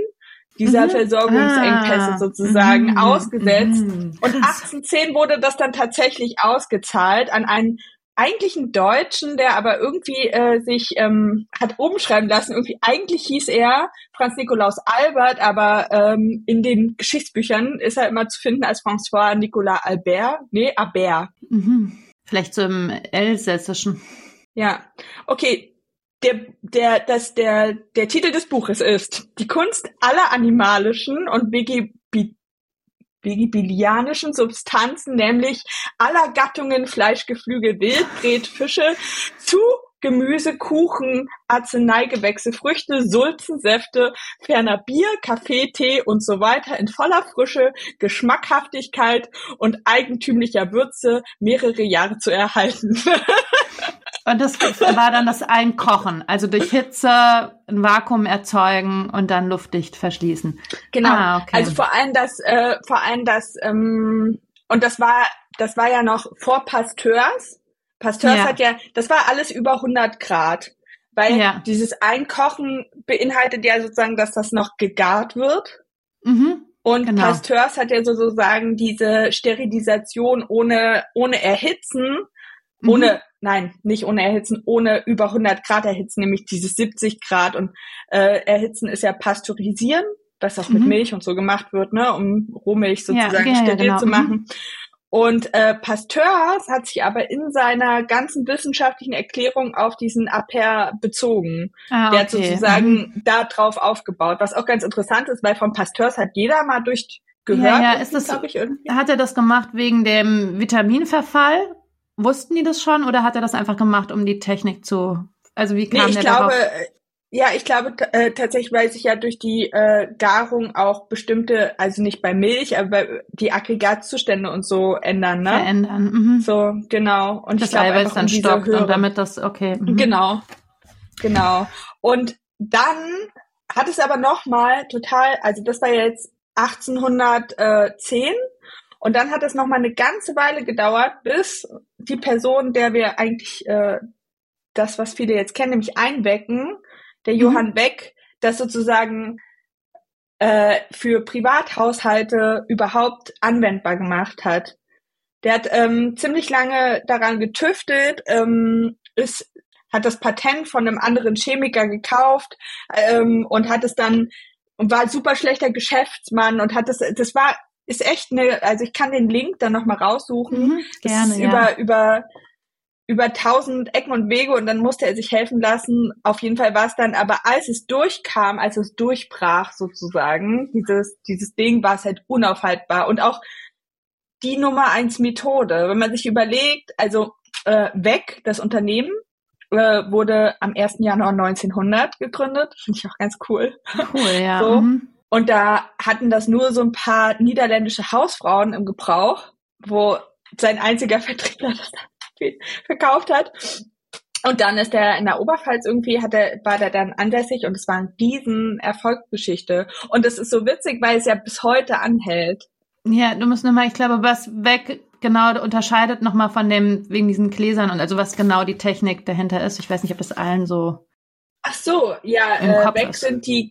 dieser mhm. Versorgungsengpässe ah. sozusagen mhm. ausgesetzt. Mhm. Und 1810 wurde das dann tatsächlich ausgezahlt an einen eigentlichen Deutschen, der aber irgendwie äh, sich ähm, hat umschreiben lassen. Irgendwie eigentlich hieß er Franz Nikolaus Albert, aber ähm, in den Geschichtsbüchern ist er immer zu finden als François Nicolas Albert. Nee, Albert. Mhm. Vielleicht so im Elsässischen. Ja, okay. Der, der, das, der, der Titel des Buches ist Die Kunst aller animalischen und vegebilianischen Substanzen, nämlich aller Gattungen Fleisch, Geflügel, Wildbret, Fische, zu Gemüse, Kuchen, Arzneigewächse, Früchte, Sulzen, Säfte, ferner Bier, Kaffee, Tee und so weiter in voller Frische, Geschmackhaftigkeit und eigentümlicher Würze mehrere Jahre zu erhalten. Und das war dann das Einkochen, also durch Hitze ein Vakuum erzeugen und dann luftdicht verschließen. Genau. Ah, okay. Also vor allem das, äh, vor allem das, ähm, und das war, das war ja noch vor Pasteurs. Pasteurs ja. hat ja, das war alles über 100 Grad, weil ja. dieses Einkochen beinhaltet ja sozusagen, dass das noch gegart wird. Mhm. Und genau. Pasteurs hat ja sozusagen diese Sterilisation ohne, ohne Erhitzen, mhm. ohne nein, nicht ohne Erhitzen, ohne über 100 Grad erhitzen, nämlich dieses 70 Grad. Und äh, Erhitzen ist ja Pasteurisieren, was auch mhm. mit Milch und so gemacht wird, ne, um Rohmilch sozusagen ja, steril genau. zu machen. Und äh, Pasteurs hat sich aber in seiner ganzen wissenschaftlichen Erklärung auf diesen Aper bezogen. Ah, okay. Der hat sozusagen mhm. da drauf aufgebaut, was auch ganz interessant ist, weil von Pasteurs hat jeder mal durch gehört. Ja, ja, ist das, ich, irgendwie. hat er das gemacht wegen dem Vitaminverfall Wussten die das schon oder hat er das einfach gemacht, um die Technik zu, also wie kam nee, ich der glaube, darauf? Ja, ich glaube äh, tatsächlich, weil sich ja durch die äh, Garung auch bestimmte, also nicht bei Milch, aber die Aggregatzustände und so ändern, ne? Verändern. Mhm. So, genau. Und das ich glaube, Eiweiß dann um stockt höhere, und damit das, okay. Mhm. Genau, genau. Und dann hat es aber nochmal total, also das war jetzt 1810 und dann hat es noch mal eine ganze Weile gedauert, bis die Person, der wir eigentlich äh, das, was viele jetzt kennen, nämlich Einwecken, der mhm. Johann Beck, das sozusagen äh, für Privathaushalte überhaupt anwendbar gemacht hat. Der hat ähm, ziemlich lange daran getüftelt, ähm, ist, hat das Patent von einem anderen Chemiker gekauft ähm, und hat es dann und war ein super schlechter Geschäftsmann und hat das, das war, ist echt eine, also ich kann den Link dann nochmal raussuchen. Mhm, gerne, ja. über, über, tausend Ecken und Wege und dann musste er sich helfen lassen. Auf jeden Fall war es dann, aber als es durchkam, als es durchbrach sozusagen, dieses, dieses Ding war es halt unaufhaltbar und auch die Nummer eins Methode. Wenn man sich überlegt, also äh, weg, das Unternehmen, äh, wurde am 1. Januar 1900 gegründet. Finde ich auch ganz cool. Cool, ja. So. Mhm. Und da hatten das nur so ein paar niederländische Hausfrauen im Gebrauch, wo sein einziger Vertriebler das verkauft hat. Und dann ist er in der Oberpfalz irgendwie, hat er, war der dann ansässig und es war eine riesen Erfolgsgeschichte. Und es ist so witzig, weil es ja bis heute anhält. Ja, du musst nochmal, ich glaube, was weg genau unterscheidet nochmal von dem, wegen diesen Gläsern und also was genau die Technik dahinter ist. Ich weiß nicht, ob das allen so. Ach so, ja, äh, weg ist. sind die,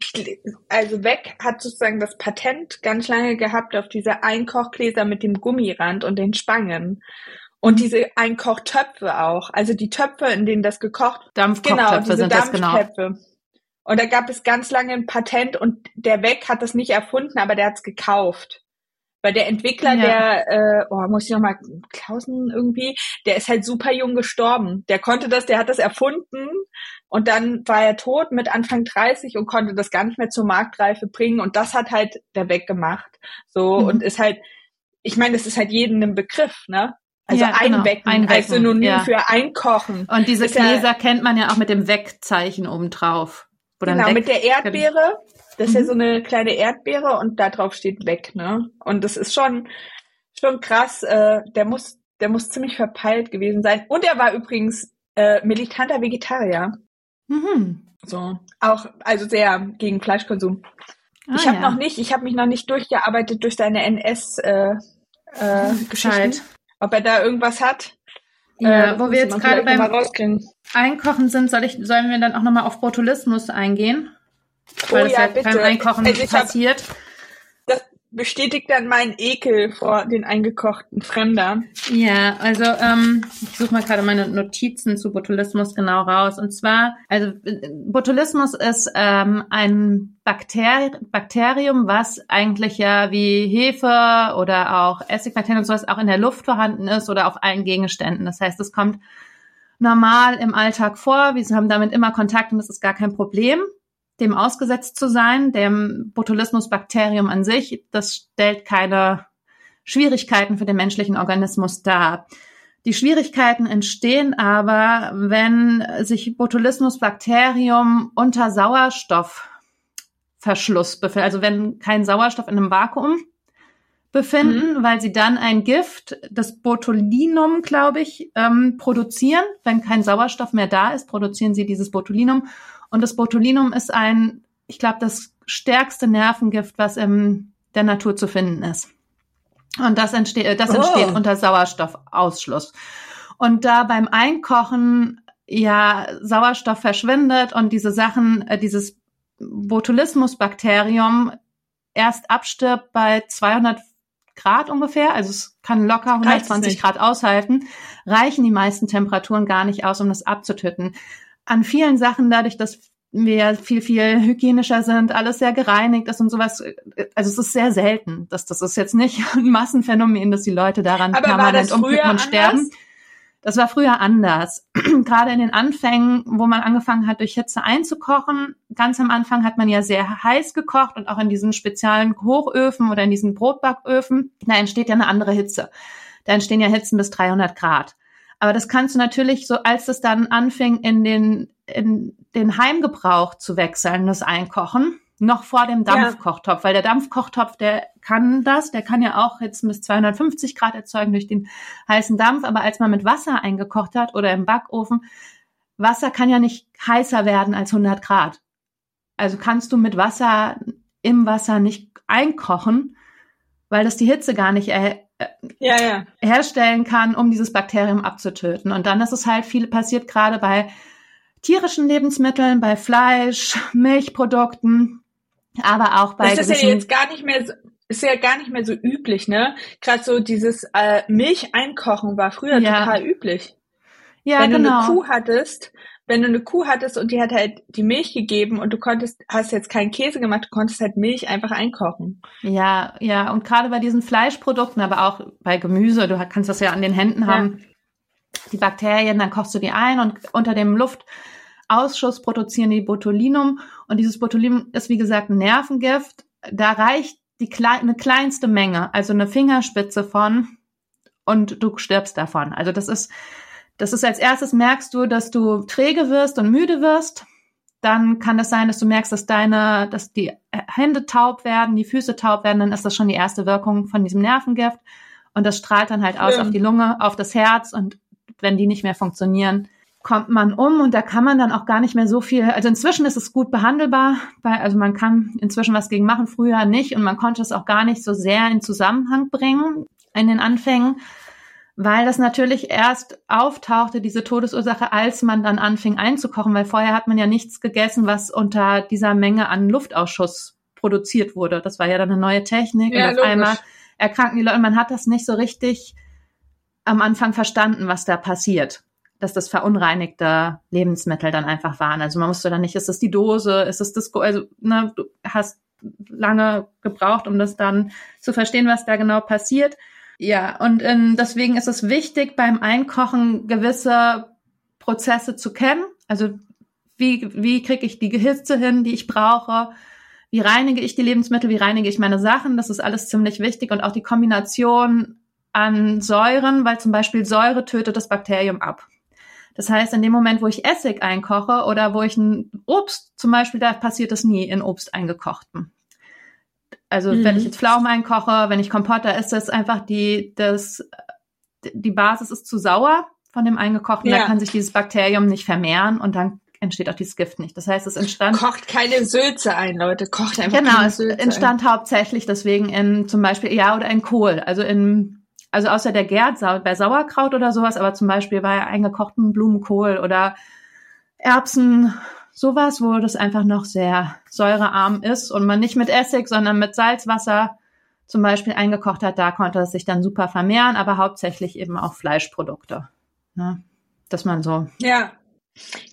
also weg hat sozusagen das Patent ganz lange gehabt auf diese Einkochgläser mit dem Gummirand und den Spangen. Und diese Einkochtöpfe auch. Also die Töpfe, in denen das gekocht Dampfkochtöpfe genau, diese sind Dampftöpfe. das genau. Und da gab es ganz lange ein Patent und der Weg hat das nicht erfunden, aber der hat es gekauft. Weil der Entwickler, ja. der, äh, oh, muss ich nochmal, Klausen irgendwie, der ist halt super jung gestorben. Der konnte das, der hat das erfunden und dann war er tot mit Anfang 30 und konnte das gar nicht mehr zur Marktreife bringen. Und das hat halt der Weg gemacht. So, mhm. und ist halt, ich meine, das ist halt jedem ein Begriff, ne? Also ja, genau. einwecken, einwecken als Synonym ja. für einkochen. Und diese Gläser ja, kennt man ja auch mit dem Wegzeichen obendrauf. Genau, mit der Erdbeere. Das ist mhm. ja so eine kleine Erdbeere und da drauf steht weg, ne? Und das ist schon, schon krass. Äh, der muss, der muss ziemlich verpeilt gewesen sein. Und er war übrigens äh, militanter Vegetarier. Mhm. So, auch, also sehr gegen Fleischkonsum. Ah, ich habe ja. noch nicht, ich habe mich noch nicht durchgearbeitet durch seine NS äh, äh, Geschichte. Ob er da irgendwas hat. Ja, äh, wo wir jetzt gerade beim Einkochen sind, soll ich, sollen wir dann auch nochmal auf Botulismus eingehen? Weil oh, das ja, halt bitte. beim Einkochen also passiert. Hab, bestätigt dann meinen Ekel vor den eingekochten Fremder. Ja, also ähm, ich suche mal gerade meine Notizen zu Botulismus genau raus. Und zwar, also Botulismus ist ähm, ein Bakter Bakterium, was eigentlich ja wie Hefe oder auch Essigbakterien und sowas auch in der Luft vorhanden ist oder auf allen Gegenständen. Das heißt, es kommt normal im Alltag vor. Wir haben damit immer Kontakt und das ist gar kein Problem dem ausgesetzt zu sein, dem Botulismus-Bakterium an sich, das stellt keine Schwierigkeiten für den menschlichen Organismus dar. Die Schwierigkeiten entstehen aber, wenn sich Botulismus-Bakterium unter Sauerstoffverschluss befindet, also wenn kein Sauerstoff in einem Vakuum befinden, mhm. weil sie dann ein Gift, das Botulinum, glaube ich, ähm, produzieren. Wenn kein Sauerstoff mehr da ist, produzieren sie dieses Botulinum und das Botulinum ist ein, ich glaube, das stärkste Nervengift, was in der Natur zu finden ist. Und das entsteht, das entsteht oh. unter Sauerstoffausschluss. Und da beim Einkochen ja Sauerstoff verschwindet und diese Sachen, äh, dieses Botulismusbakterium erst abstirbt bei 200 Grad ungefähr, also es kann locker 120 Grad aushalten, reichen die meisten Temperaturen gar nicht aus, um das abzutöten an vielen Sachen, dadurch, dass wir viel, viel hygienischer sind, alles sehr gereinigt ist und sowas. Also es ist sehr selten. Das, das ist jetzt nicht ein Massenphänomen, dass die Leute daran Aber permanent umkippen und sterben. Das war früher anders. Gerade in den Anfängen, wo man angefangen hat, durch Hitze einzukochen. Ganz am Anfang hat man ja sehr heiß gekocht und auch in diesen speziellen Hochöfen oder in diesen Brotbacköfen. Da entsteht ja eine andere Hitze. Da entstehen ja Hitzen bis 300 Grad. Aber das kannst du natürlich so, als es dann anfing, in den, in den Heimgebrauch zu wechseln, das Einkochen, noch vor dem Dampfkochtopf, ja. weil der Dampfkochtopf, der kann das, der kann ja auch jetzt bis 250 Grad erzeugen durch den heißen Dampf, aber als man mit Wasser eingekocht hat oder im Backofen, Wasser kann ja nicht heißer werden als 100 Grad. Also kannst du mit Wasser im Wasser nicht einkochen, weil das die Hitze gar nicht er ja, ja. herstellen kann, um dieses Bakterium abzutöten. Und dann ist es halt viel passiert, gerade bei tierischen Lebensmitteln, bei Fleisch, Milchprodukten, aber auch bei das ist ja jetzt gar nicht mehr so, ist ja gar nicht mehr so üblich, ne? Gerade so dieses äh, Milch einkochen war früher ja. total üblich. Ja, Wenn genau. du eine genau. Kuh hattest, wenn du eine Kuh hattest und die hat halt die Milch gegeben und du konntest, hast jetzt keinen Käse gemacht, du konntest halt Milch einfach einkochen. Ja, ja, und gerade bei diesen Fleischprodukten, aber auch bei Gemüse, du kannst das ja an den Händen haben, ja. die Bakterien, dann kochst du die ein und unter dem Luftausschuss produzieren die Botulinum und dieses Botulinum ist wie gesagt ein Nervengift. Da reicht die klei eine kleinste Menge, also eine Fingerspitze von und du stirbst davon. Also das ist das ist als erstes merkst du, dass du träge wirst und müde wirst. Dann kann es das sein, dass du merkst, dass deine, dass die Hände taub werden, die Füße taub werden. Dann ist das schon die erste Wirkung von diesem Nervengift. Und das strahlt dann halt aus ja. auf die Lunge, auf das Herz. Und wenn die nicht mehr funktionieren, kommt man um und da kann man dann auch gar nicht mehr so viel, also inzwischen ist es gut behandelbar, weil, also man kann inzwischen was gegen machen, früher nicht und man konnte es auch gar nicht so sehr in Zusammenhang bringen in den Anfängen weil das natürlich erst auftauchte, diese Todesursache, als man dann anfing einzukochen, weil vorher hat man ja nichts gegessen, was unter dieser Menge an Luftausschuss produziert wurde. Das war ja dann eine neue Technik ja, und auf logisch. einmal erkranken die Leute. Man hat das nicht so richtig am Anfang verstanden, was da passiert. Dass das verunreinigte Lebensmittel dann einfach waren. Also man musste dann nicht, ist das die Dose, ist es das, also ne, du hast lange gebraucht, um das dann zu verstehen, was da genau passiert. Ja, und ähm, deswegen ist es wichtig, beim Einkochen gewisse Prozesse zu kennen. Also wie, wie kriege ich die Gehitze hin, die ich brauche? Wie reinige ich die Lebensmittel? Wie reinige ich meine Sachen? Das ist alles ziemlich wichtig. Und auch die Kombination an Säuren, weil zum Beispiel Säure tötet das Bakterium ab. Das heißt, in dem Moment, wo ich Essig einkoche oder wo ich ein Obst, zum Beispiel, da passiert es nie in Obst eingekochten. Also mhm. wenn ich jetzt Pflaumen einkoche, wenn ich Kompott, da ist das einfach die, das, die Basis ist zu sauer von dem eingekochten, ja. da kann sich dieses Bakterium nicht vermehren und dann entsteht auch dieses Gift nicht. Das heißt, es entstand. Kocht keine Sülze ein, Leute. Kocht einfach Genau, es entstand ein. hauptsächlich deswegen in zum Beispiel, ja, oder in Kohl. Also in, also außer der Gärt bei Sauerkraut oder sowas, aber zum Beispiel bei eingekochten Blumenkohl oder Erbsen, sowas, wo das einfach noch sehr säurearm ist und man nicht mit Essig, sondern mit Salzwasser zum Beispiel eingekocht hat, da konnte es sich dann super vermehren, aber hauptsächlich eben auch Fleischprodukte. Ne? Dass man so. Ja.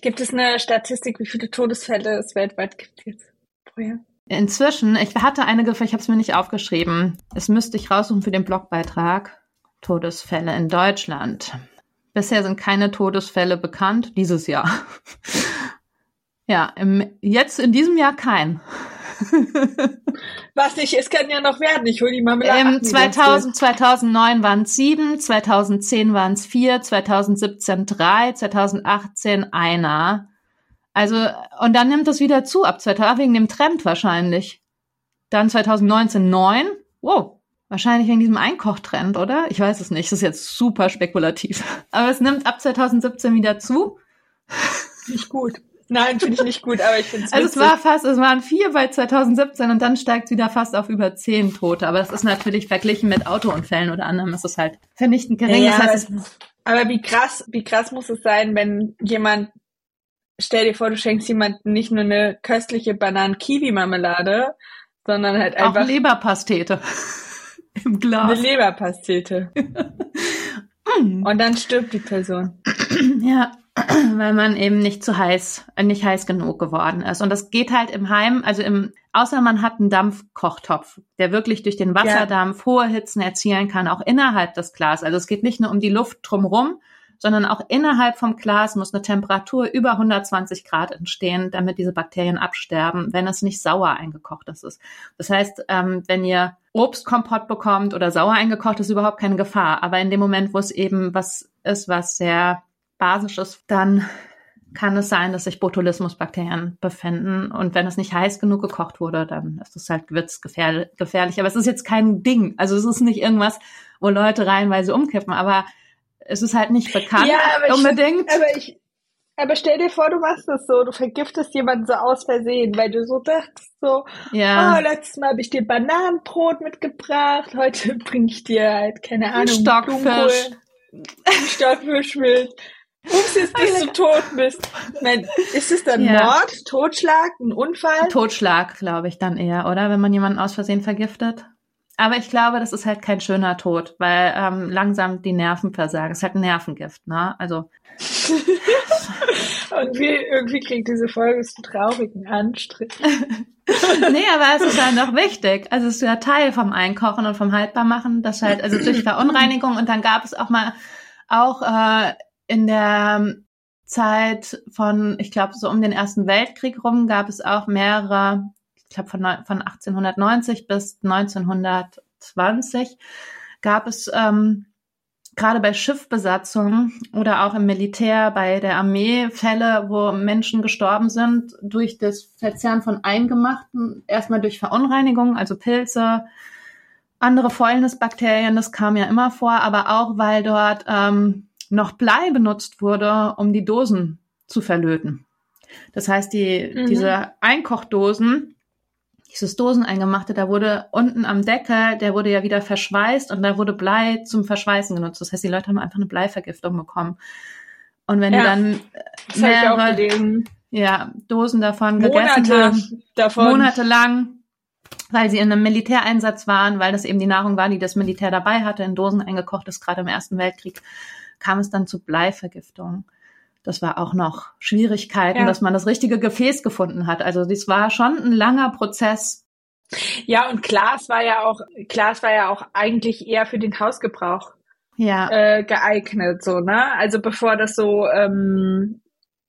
Gibt es eine Statistik, wie viele Todesfälle es weltweit gibt jetzt vorher? Inzwischen, ich hatte eine, ich habe es mir nicht aufgeschrieben. Es müsste ich raussuchen für den Blogbeitrag. Todesfälle in Deutschland. Bisher sind keine Todesfälle bekannt, dieses Jahr. Ja, im, jetzt in diesem Jahr kein. Was nicht, es kann ja noch werden. Ich hole die Marmelade. Ähm, 2000, 2009 waren es sieben, 2010 waren es vier, 2017 drei, 2018 einer. Also, und dann nimmt es wieder zu, ab 2000, wegen dem Trend wahrscheinlich. Dann 2019 neun. Wow. Wahrscheinlich wegen diesem Einkochtrend, oder? Ich weiß es nicht. Das ist jetzt super spekulativ. Aber es nimmt ab 2017 wieder zu. Nicht gut. Nein, finde ich nicht gut, aber ich finde es Also es war fast, es waren vier bei 2017 und dann steigt es wieder fast auf über zehn Tote. Aber das ist natürlich verglichen mit Autounfällen oder anderem, ist es halt vernichtend gering. Ja, das heißt, aber wie krass, wie krass muss es sein, wenn jemand, stell dir vor, du schenkst jemandem nicht nur eine köstliche Bananen-Kiwi-Marmelade, sondern halt einfach. Auch Leberpastete. Im Glas. Eine Leberpastete. und dann stirbt die Person. Ja, weil man eben nicht zu heiß, nicht heiß genug geworden ist. Und das geht halt im Heim, also im, außer man hat einen Dampfkochtopf, der wirklich durch den Wasserdampf ja. hohe Hitzen erzielen kann, auch innerhalb des Glas. Also es geht nicht nur um die Luft drumrum, sondern auch innerhalb vom Glas muss eine Temperatur über 120 Grad entstehen, damit diese Bakterien absterben, wenn es nicht sauer eingekocht ist. Das heißt, ähm, wenn ihr Obstkompott bekommt oder sauer eingekocht, ist überhaupt keine Gefahr. Aber in dem Moment, wo es eben was ist, was sehr Basisches, dann kann es sein, dass sich Botulismusbakterien befinden. Und wenn es nicht heiß genug gekocht wurde, dann ist es halt gewürzgefährlich. gefährlich. Aber es ist jetzt kein Ding. Also es ist nicht irgendwas, wo Leute reihenweise umkippen. Aber es ist halt nicht bekannt ja, aber unbedingt. Ich, aber ich, aber stell dir vor, du machst das so, du vergiftest jemanden so aus Versehen, weil du so dachtest so, ja. oh, letztes Mal habe ich dir Bananenbrot mitgebracht, heute bringe ich dir halt, keine Ahnung, Stockfisch. Stockfisch mit Ups, jetzt bis du tot bist. Nein, ist es dann ja. Mord, Totschlag, ein Unfall? Totschlag, glaube ich dann eher, oder? Wenn man jemanden aus Versehen vergiftet. Aber ich glaube, das ist halt kein schöner Tod, weil ähm, langsam die Nerven versagen. Es ist halt ein Nervengift, ne? Also. irgendwie, irgendwie kriegt diese Folge so traurigen Anstrich. nee, aber es ist ja noch wichtig. Also es ist ja Teil vom Einkochen und vom Haltbarmachen, das halt, also durch Verunreinigung und dann gab es auch mal auch äh, in der Zeit von, ich glaube, so um den Ersten Weltkrieg rum gab es auch mehrere, ich glaube von, von 1890 bis 1920 gab es ähm, gerade bei Schiffbesatzungen oder auch im Militär, bei der Armee Fälle, wo Menschen gestorben sind durch das Verzehren von Eingemachten, erstmal durch Verunreinigung, also Pilze, andere Fäulnisbakterien, das kam ja immer vor, aber auch weil dort ähm, noch Blei benutzt wurde, um die Dosen zu verlöten. Das heißt, die, mhm. diese Einkochdosen, dieses Doseneingemachte, da wurde unten am Deckel, der wurde ja wieder verschweißt und da wurde Blei zum Verschweißen genutzt. Das heißt, die Leute haben einfach eine Bleivergiftung bekommen. Und wenn ja, die dann mehrere ja, Dosen davon Monate gegessen haben, davon. monatelang, weil sie in einem Militäreinsatz waren, weil das eben die Nahrung war, die das Militär dabei hatte, in Dosen eingekocht ist, gerade im Ersten Weltkrieg, kam es dann zu Bleivergiftung. Das war auch noch Schwierigkeiten, ja. dass man das richtige Gefäß gefunden hat. Also das war schon ein langer Prozess. Ja, und Glas war ja auch, Glas war ja auch eigentlich eher für den Hausgebrauch ja. äh, geeignet, so, ne? Also bevor das so, ähm,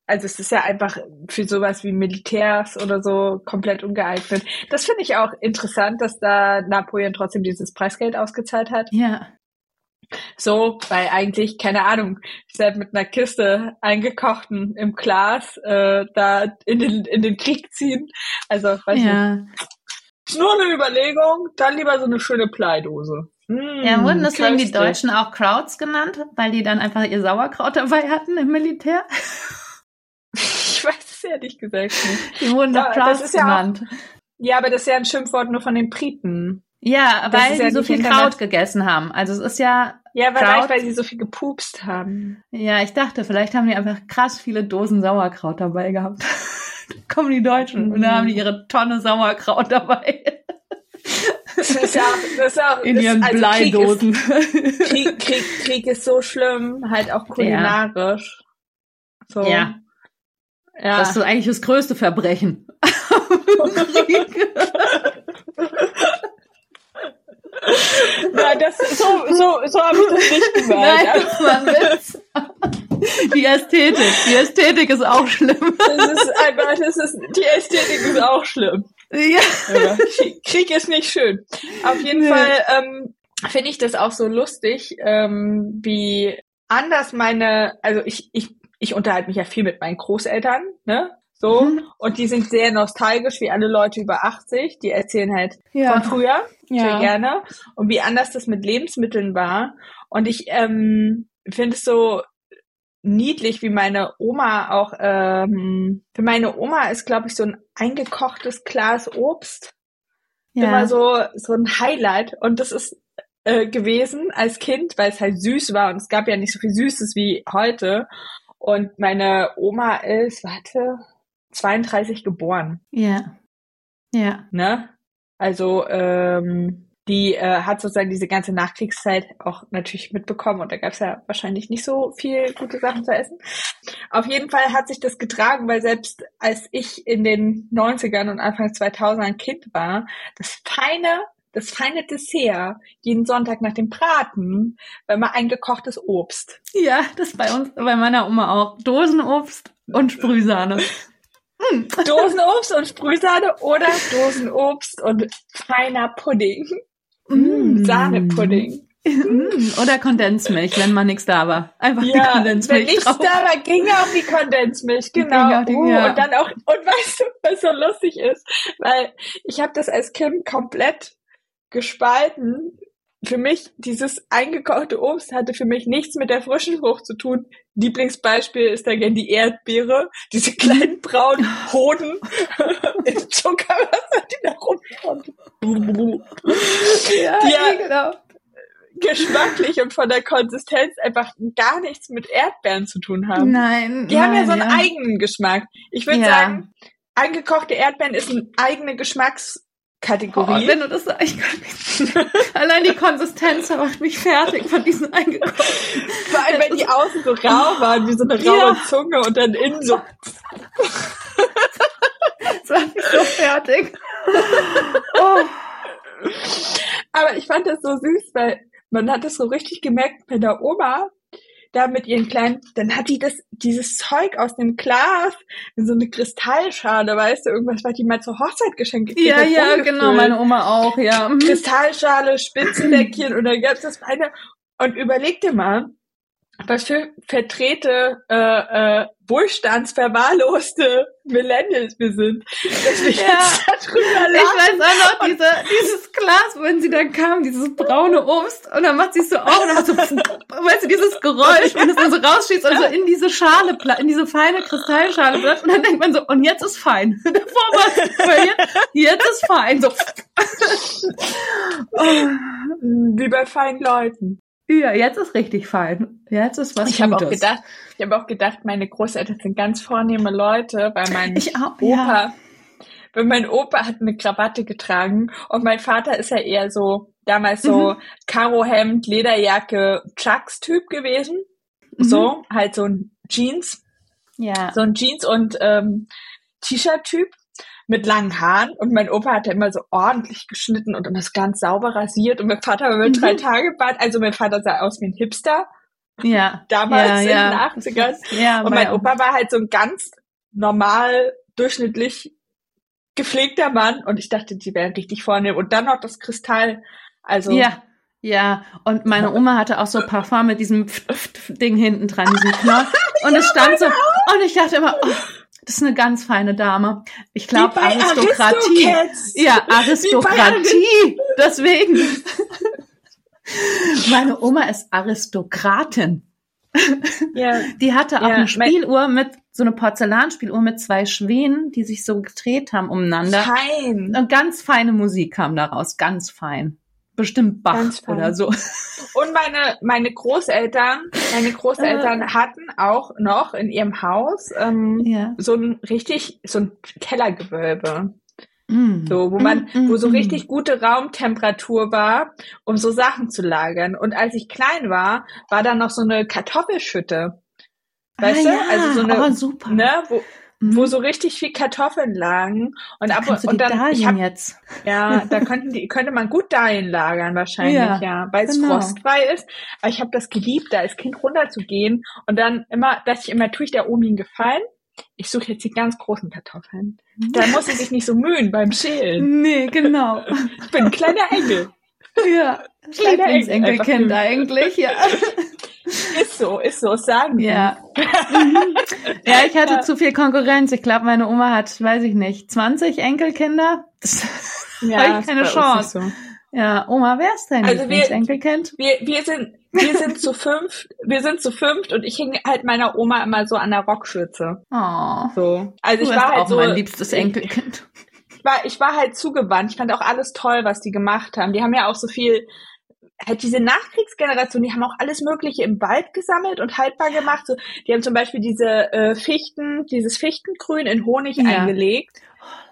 also es ist ja einfach für sowas wie Militärs oder so komplett ungeeignet. Das finde ich auch interessant, dass da Napoleon trotzdem dieses Preisgeld ausgezahlt hat. Ja. So, weil eigentlich, keine Ahnung, ich seid mit einer Kiste eingekochten im Glas äh, da in den, in den Krieg ziehen. Also, weiß ja. nicht. Ist nur eine Überlegung, dann lieber so eine schöne Bleidose. Mmh, ja, wurden deswegen die Deutschen auch Krauts genannt, weil die dann einfach ihr Sauerkraut dabei hatten im Militär? ich weiß es ehrlich gesagt nicht. Die wurden da, Krauts genannt. Ja, auch, ja, aber das ist ja ein Schimpfwort nur von den Briten. Ja, das weil sie ja so viel Kraut gegessen haben. Also es ist ja. Ja, vielleicht, weil sie so viel gepupst haben. Ja, ich dachte, vielleicht haben die einfach krass viele Dosen Sauerkraut dabei gehabt. kommen die Deutschen mhm. und dann haben die ihre Tonne Sauerkraut dabei. Das ist ja auch, das ist auch, in ihren also Bleidosen. Krieg ist, Krieg, Krieg, Krieg ist so schlimm, halt auch kulinarisch. Ja. So. Ja. ja. Das ist eigentlich das größte Verbrechen. Krieg. Nein, das, so, so, so habe ich das nicht gemeint. Nein, das war ein Witz. Die Ästhetik, die Ästhetik ist auch schlimm. Das ist einfach, das ist, die Ästhetik ist auch schlimm. Ja. ja. Krieg ist nicht schön. Auf jeden nee. Fall ähm, finde ich das auch so lustig, ähm, wie anders meine, also ich, ich, ich unterhalte mich ja viel mit meinen Großeltern, ne? So. Mhm. Und die sind sehr nostalgisch, wie alle Leute über 80. Die erzählen halt ja. von früher ja. sehr gerne. Und wie anders das mit Lebensmitteln war. Und ich ähm, finde es so niedlich, wie meine Oma auch, ähm, für meine Oma ist, glaube ich, so ein eingekochtes Glas Obst ja. immer so, so ein Highlight. Und das ist äh, gewesen als Kind, weil es halt süß war und es gab ja nicht so viel Süßes wie heute. Und meine Oma ist, warte, 32 geboren. Ja. Ja. Ne? Also ähm, die äh, hat sozusagen diese ganze Nachkriegszeit auch natürlich mitbekommen und da gab es ja wahrscheinlich nicht so viel gute Sachen zu essen. Auf jeden Fall hat sich das getragen, weil selbst als ich in den 90ern und Anfang 2000ern Kind war, das feine das feine Dessert jeden Sonntag nach dem Braten war immer eingekochtes Obst. Ja, das bei uns, bei meiner Oma auch. Dosenobst und Sprühsahne. Hm, Dosenobst und Sprühsahne oder Dosenobst und feiner Pudding. Mm. Sahnepudding. Mm. Oder Kondensmilch, wenn mal nichts da war. Einfach ja, die Kondensmilch. Wenn nichts da war, ging auch die Kondensmilch, genau. Die, uh, ja. Und dann auch, und weißt du, was so lustig ist? Weil ich habe das als Kind komplett gespalten für mich, dieses eingekochte Obst hatte für mich nichts mit der frischen Frucht zu tun. Lieblingsbeispiel ist da gerne die Erdbeere, diese kleinen braunen Hoden in Zuckerwasser, die da rumkommen. ja, ja, genau. geschmacklich und von der Konsistenz einfach gar nichts mit Erdbeeren zu tun haben. Nein. Die nein, haben ja so einen ja. eigenen Geschmack. Ich würde Ja. sagen, eingekochte Erdbeeren ist eine eigene Oh, Geschmackskategorie. wenn du das ich. Allein die Konsistenz macht mich fertig von diesen eingekochten. Vor allem, wenn die außen so rau waren, wie so eine raue Ja. Zunge und dann innen so. Das macht mich so fertig. Oh. Aber ich fand das so süß, weil man hat das so richtig gemerkt bei der Oma, da mit ihren kleinen, dann hat die das, dieses Zeug aus dem Glas so eine Kristallschale, weißt du, irgendwas, was die mal zur Hochzeit geschenkt gekriegt Ja, ja, genau, meine Oma auch, ja. Mhm. Kristallschale, Spitzendeckchen und dann gab's das Feine. Und überleg dir mal, was für verdrehte, äh, äh, wohlstandsverwahrloste Millennials wir sind, dass wir Ja. jetzt darüber Ich lachen. weiß auch noch, diese, dieses Glas, wenn sie dann kam, dieses braune Obst, und dann macht sie es so auf und dann macht so, weißt du, dieses Geräusch, wenn es dann so rausschießt und so in diese Schale, in diese feine Kristallschale bleibt, und dann denkt man so, und jetzt ist fein. Davor war jetzt, jetzt ist fein, so. Wie bei feinen Leuten. Ja, jetzt ist richtig fein. Jetzt ist was Ich habe auch Gutes. gedacht, ich habe auch gedacht, meine Großeltern sind ganz vornehme Leute, weil mein Ich auch, Opa, ja. weil mein Opa hat eine Krawatte getragen und mein Vater ist ja eher so damals so Mhm. Karohemd, Lederjacke, Chucks Typ gewesen, Mhm. so halt so ein Jeans, Ja. so ein Jeans und ähm, T-Shirt Typ mit langen Haaren und mein Opa hat ja immer so ordentlich geschnitten und immer ganz sauber rasiert und mein Vater war mit Mhm. drei Tage Bart, also mein Vater sah aus wie ein Hipster Ja. damals ja, in ja. den 80ern. Ja, Und mein Opa war halt so ein ganz normal, durchschnittlich gepflegter Mann und ich dachte, die wären richtig vornehm. Und dann noch das Kristall. Also, Ja, ja. Und meine Oma hatte auch so Parfum mit diesem Pft, Pft, Pft Ding hinten dran, diesem Knoll. Und es stand so, und ich dachte immer, oh, das ist eine ganz feine Dame. Ich glaube Aristokratie. Aristocats. Ja, Aristokratie. Deswegen. Meine Oma ist Aristokratin. Ja. Die hatte auch Ja, eine Spieluhr mit, so eine Porzellanspieluhr mit zwei Schwänen, die sich so gedreht haben umeinander. Fein. Und ganz feine Musik kam daraus, ganz fein. Bestimmt Bach oder so. Und meine, meine Großeltern, meine Großeltern hatten auch noch in ihrem Haus ähm, Ja. so ein richtig, so ein Kellergewölbe. Mm. So, wo man, Mm, mm, wo so richtig gute Raumtemperatur war, um so Sachen zu lagern. Und als ich klein war, war da noch so eine Kartoffelschütte. Weißt ah, du? Ja. Also so eine, oh, super. ne, wo, Mhm. wo so richtig viel Kartoffeln lagen. Und ab Kannst du und dann, hab, jetzt? ja, da könnten die, könnte man gut dahin lagern wahrscheinlich, Ja, ja, weil es genau. frostfrei ist. Aber ich habe das geliebt, da als Kind runterzugehen und dann immer, dass ich immer tue ich der Omi einen Gefallen. Ich suche jetzt die ganz großen Kartoffeln. Da muss sie sich nicht so mühen beim Schälen. Nee, genau. Ich bin ein kleiner Engel. ja. Kleiner Engel, Lieblingsenkelkind einfach. eigentlich, ja. Ist so, ist so, sagen die. Ja. Mhm. ja, ich hatte Ja. zu viel Konkurrenz. Ich glaube, meine Oma hat, weiß ich nicht, 20 Enkelkinder. Das, ja Hab ich keine Chance. So. ja, Oma, wer ist dein Also wir- Lieblingsenkelkind? Wir, wir sind, wir sind zu fünft, wir sind zu fünft und ich hing halt meiner Oma immer so an der Rockschürze. Oh. So. Also Du ich war halt auch so, mein liebstes Enkelkind. ich war, ich war halt zugewandt. Ich fand auch alles toll, was die gemacht haben. Die haben ja auch so viel, halt diese Nachkriegsgeneration, die haben auch alles Mögliche im Wald gesammelt und haltbar gemacht. So, die haben zum Beispiel diese äh, Fichten, dieses Fichtengrün in Honig Ja. eingelegt.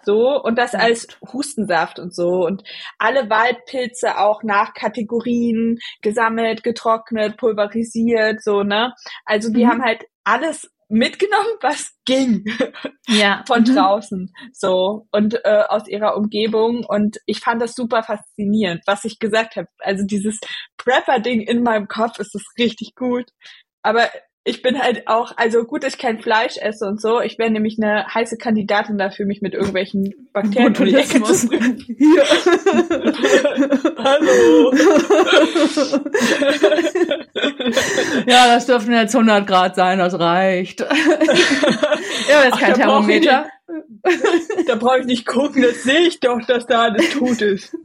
So, und das als Hustensaft und so. Und alle Waldpilze auch nach Kategorien gesammelt, getrocknet, pulverisiert, so, ne? Also die Mhm. haben halt alles mitgenommen, was ging Ja. von Mhm. draußen so und äh, aus ihrer Umgebung und ich fand das super faszinierend, was ich gesagt habe. Also dieses Prepper-Ding in meinem Kopf ist das richtig gut, aber ich bin halt auch, also gut, dass ich kein Fleisch esse und so. Ich wäre nämlich eine heiße Kandidatin dafür, mich mit irgendwelchen Bakterien um die Ecke zu bringen. Hier. Hallo. ja, das dürften jetzt 100 Grad sein, das reicht. ja, das ist Ach, kein Thermometer. Da brauche ich nicht gucken, das sehe ich doch, dass da alles tot ist.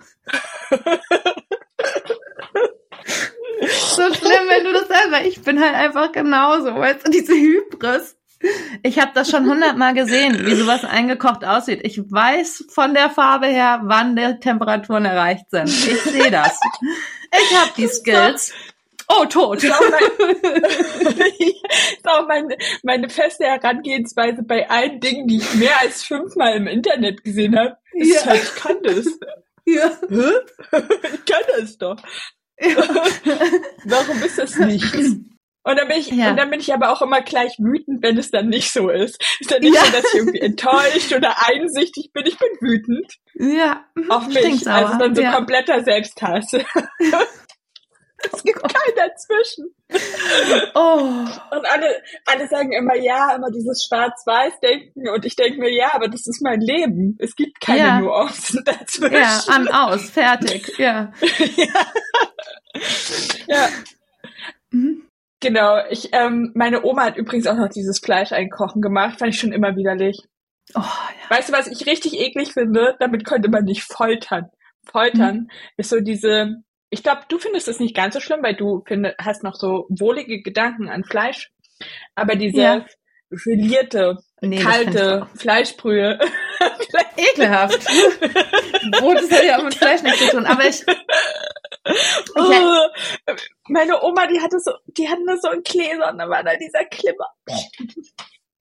So schlimm, wenn du das sagst, weil ich bin halt einfach genauso, weißt du, diese Hybris. Ich habe das schon hundertmal gesehen, wie sowas eingekocht aussieht. Ich weiß von der Farbe her, wann die Temperaturen erreicht sind. Ich sehe das. Ich habe die Skills. Oh, tot. Das ist auch, mein, ist auch meine, meine feste Herangehensweise bei allen Dingen, die ich mehr als fünfmal im Internet gesehen habe. Ja. Halt, ich kann das. Ja. Hä? Ich kann das doch. Warum ist das nicht? Und dann bin ich, ja. und dann bin ich aber auch immer gleich wütend, wenn es dann nicht so ist. Ist dann nicht ja. so, dass ich irgendwie enttäuscht oder einsichtig bin. Ich bin wütend. Ja. Auf mich. Also dann so ja. kompletter Selbsthass. Es gibt oh keinen dazwischen. Oh. Und alle, alle sagen immer, ja, immer dieses Schwarz-Weiß-Denken. Und ich denke mir, ja, aber das ist mein Leben. Es gibt keine ja. Nuancen dazwischen. Ja, an, aus, fertig, ja. ja. ja. Mhm. Genau, ich, ähm, meine Oma hat übrigens auch noch dieses Fleisch einkochen gemacht, fand ich schon immer widerlich. Oh, ja. Weißt du, was ich richtig eklig finde? Damit könnte man nicht foltern. Foltern mhm. ist so diese, ich glaube, du findest es nicht ganz so schlimm, weil du find, hast noch so wohlige Gedanken an Fleisch. Aber diese ja. gelierte, nee, kalte Fleischbrühe. Ekelhaft. Brot ist ja auch mit Fleisch nichts zu tun. Aber ich, Oh, meine Oma, die hatte so, die hatten das so in Gläsern, da war da dieser Klimmer.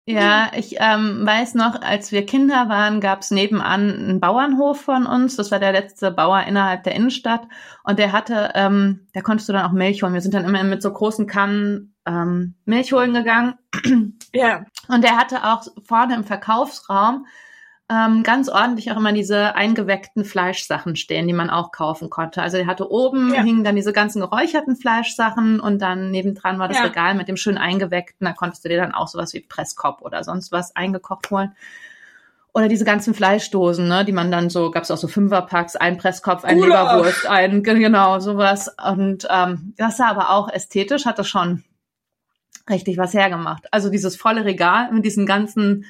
Ja, ich ähm, weiß noch, als wir Kinder waren, gab's nebenan einen Bauernhof von uns. Das war der letzte Bauer innerhalb der Innenstadt. Und der hatte, ähm, da konntest du dann auch Milch holen. Wir sind dann immer mit so großen Kannen ähm, Milch holen gegangen. Ja. Und der hatte auch vorne im Verkaufsraum ähm, ganz ordentlich auch immer diese eingeweckten Fleischsachen stehen, die man auch kaufen konnte. Also er hatte oben, ja. hingen dann diese ganzen geräucherten Fleischsachen und dann nebendran war das ja. Regal mit dem schön eingeweckten. Da konntest du dir dann auch sowas wie Presskopf oder sonst was eingekocht holen. Oder diese ganzen Fleischdosen, ne, die man dann so, gab es auch so Fünferpacks, ein Presskopf, ein Ula. Leberwurst, ein, genau, sowas. Und ähm, das sah aber auch ästhetisch, hatte schon richtig was hergemacht. Also dieses volle Regal mit diesen ganzen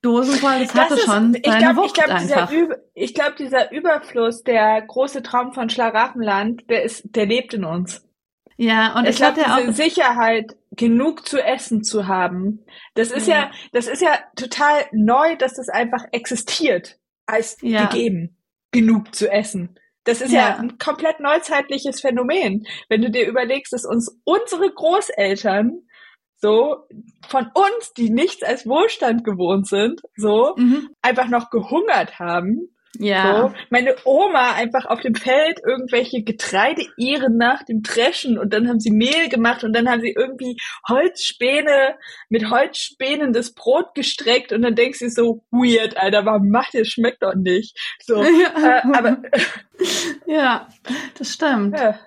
Dosen voll, das, das hatte ist, schon ich seine glaub, Wucht ich glaub, einfach. Dieser, ich glaube, dieser Überfluss, der große Traum von Schlaraffenland, der ist, der lebt in uns. Ja, und ich, ich glaube, diese auch Sicherheit, genug zu essen zu haben, das ist ja. ja, das ist ja total neu, dass das einfach existiert als ja. gegeben, genug zu essen. Das ist ja. ja ein komplett neuzeitliches Phänomen. Wenn du dir überlegst, dass uns unsere Großeltern so von uns, die nichts als Wohlstand gewohnt sind, so mhm. einfach noch gehungert haben. Ja. So, meine Oma einfach auf dem Feld irgendwelche Getreideehren nach dem Dreschen und dann haben sie Mehl gemacht und dann haben sie irgendwie Holzspäne mit Holzspänen das Brot gestreckt und dann denkst du so weird, Alter, warum macht ihr schmeckt doch nicht. So, ja. Äh, aber ja, das stimmt. Ja.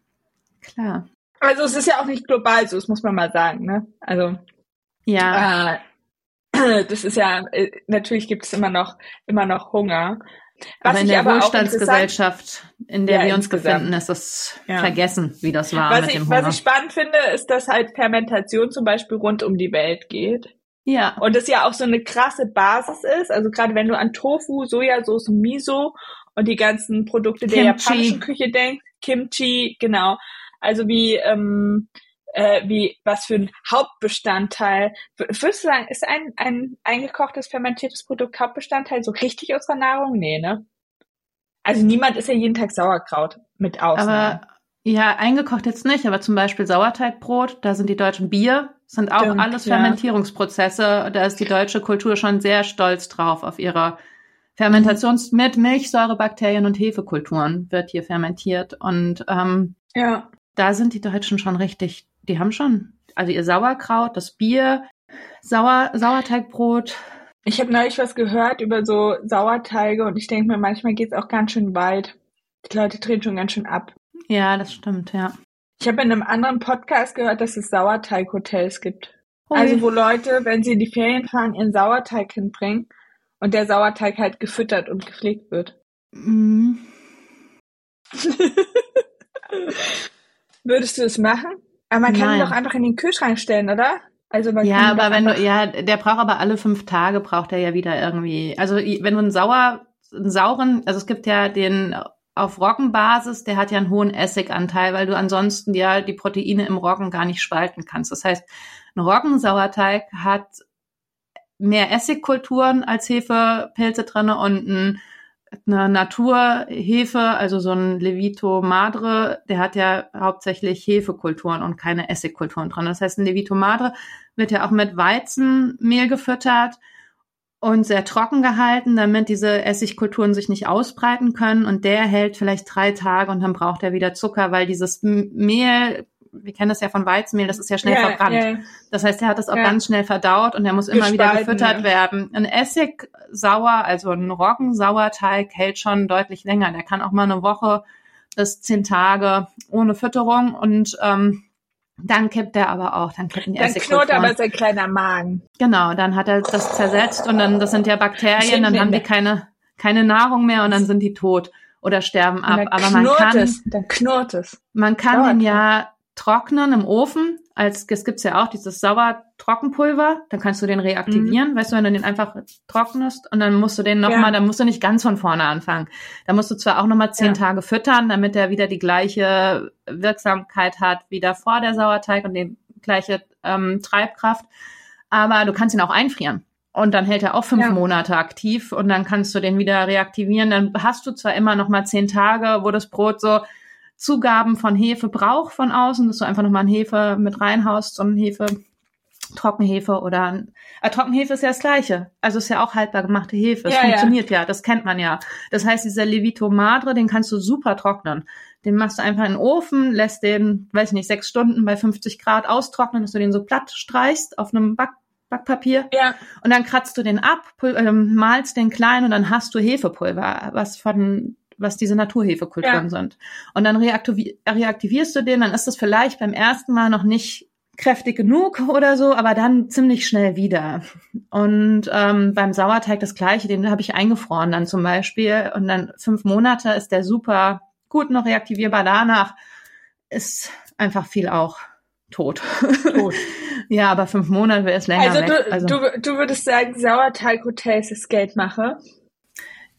Klar. Also es ist ja auch nicht global so, das muss man mal sagen, ne? Also ja. Äh, das ist ja äh, natürlich gibt es immer noch immer noch Hunger. Was aber in der aber Wohlstandsgesellschaft, in der ja, wir uns insgesamt. befinden, ist das ja. vergessen, wie das war was mit ich, dem Hunger. Was ich spannend finde, ist, dass halt Fermentation zum Beispiel rund um die Welt geht. Ja. Und das ja auch so eine krasse Basis ist. Also gerade wenn du an Tofu, Sojasauce, Miso und die ganzen Produkte Kimchi. der japanischen Küche denkst, Kimchi, genau. Also wie, ähm, äh, wie was für ein Hauptbestandteil. Würdest du sagen, ist ein, ein eingekochtes, fermentiertes Produkt Hauptbestandteil so richtig unserer Nahrung? Nee, ne? Also niemand ist ja jeden Tag Sauerkraut mit Ausnahme. Aber ja, eingekocht jetzt nicht, aber zum Beispiel Sauerteigbrot, da sind die deutschen Bier, sind auch Stimmt, alles Fermentierungsprozesse. Da ist die deutsche Kultur schon sehr stolz drauf auf ihre Fermentations mit Milchsäurebakterien und Hefekulturen wird hier fermentiert und ähm, ja da sind die Deutschen schon richtig, die haben schon, also ihr Sauerkraut, das Bier, Sauer, Sauerteigbrot. Ich habe neulich was gehört über so Sauerteige und ich denke mir, manchmal geht es auch ganz schön weit. Die Leute drehen schon ganz schön ab. Ja, das stimmt, ja. Ich habe in einem anderen Podcast gehört, dass es Sauerteighotels gibt. Ui. Also wo Leute, wenn sie in die Ferien fahren, ihren Sauerteig hinbringen und der Sauerteig halt gefüttert und gepflegt wird. Mhm. Würdest du es machen? Aber man kann Nein. ihn doch einfach in den Kühlschrank stellen, oder? Also man ja, aber wenn du, ja, der braucht aber alle fünf Tage braucht er ja wieder irgendwie. Also wenn du einen sauer, einen sauren, also es gibt ja den auf Roggenbasis, der hat ja einen hohen Essiganteil, weil du ansonsten ja die Proteine im Roggen gar nicht spalten kannst. Das heißt, ein Roggensauerteig hat mehr Essigkulturen als Hefepilze drinne und ein eine Naturhefe, also so ein Levito Madre, der hat ja hauptsächlich Hefekulturen und keine Essigkulturen dran. Das heißt, ein Levito Madre wird ja auch mit Weizenmehl gefüttert und sehr trocken gehalten, damit diese Essigkulturen sich nicht ausbreiten können. Und der hält vielleicht drei Tage und dann braucht er wieder Zucker, weil dieses Mehl wir kennen das ja von Weizenmehl, das ist ja schnell ja, verbrannt. Ja. Das heißt, er hat das auch ja. ganz schnell verdaut und er muss immer wieder gefüttert werden. Ein Essig sauer, also ein Roggensauerteig hält schon deutlich länger. Der kann auch mal eine Woche bis zehn Tage ohne Fütterung und ähm, dann kippt er aber auch, dann kippen die Dann knurrt aber sein kleiner Magen. Genau, dann hat er das zersetzt und dann, das sind ja Bakterien, dann haben die keine, keine Nahrung mehr und dann sind die tot oder sterben ab. Aber man kann, es, dann knurrt es. Man kann den ja trocknen im Ofen. Als es gibt's ja auch dieses Sauertrockenpulver, dann kannst du den reaktivieren, mhm. weißt du, wenn du den einfach trocknest und dann musst du den nochmal, ja. dann musst du nicht ganz von vorne anfangen. Da musst du zwar auch nochmal zehn ja. Tage füttern, damit er wieder die gleiche Wirksamkeit hat wie davor der Sauerteig und die gleiche ähm, Treibkraft, aber du kannst ihn auch einfrieren. Und dann hält er auch fünf ja. Monate aktiv und dann kannst du den wieder reaktivieren. Dann hast du zwar immer noch mal zehn Tage, wo das Brot so Zugaben von Hefe braucht von außen, dass du einfach nochmal ein Hefe mit reinhaust, so ein Hefe, Trockenhefe oder ein, äh, Trockenhefe ist ja das gleiche. Also ist ja auch haltbar gemachte Hefe. Es ja, funktioniert ja. ja. das kennt man ja. Das heißt, dieser Levito Madre, den kannst du super trocknen. Den machst du einfach in den Ofen, lässt den, weiß ich nicht, sechs Stunden bei 50 Grad austrocknen, dass du den so platt streichst auf einem Back Backpapier. Ja. Und dann kratzt du den ab, äh, malst den klein und dann hast du Hefepulver, was von was diese Naturhefekulturen ja. sind. Und dann reaktivi reaktivierst du den, dann ist das vielleicht beim ersten Mal noch nicht kräftig genug oder so, aber dann ziemlich schnell wieder. Und ähm, beim Sauerteig das gleiche, den habe ich eingefroren dann zum Beispiel. Und dann fünf Monate ist der super gut noch reaktivierbar. Danach ist einfach viel auch tot. tot. ja, aber fünf Monate wäre es länger also weg. Du, also du, du würdest sagen, Sauerteig-Hotels ist Geldmache?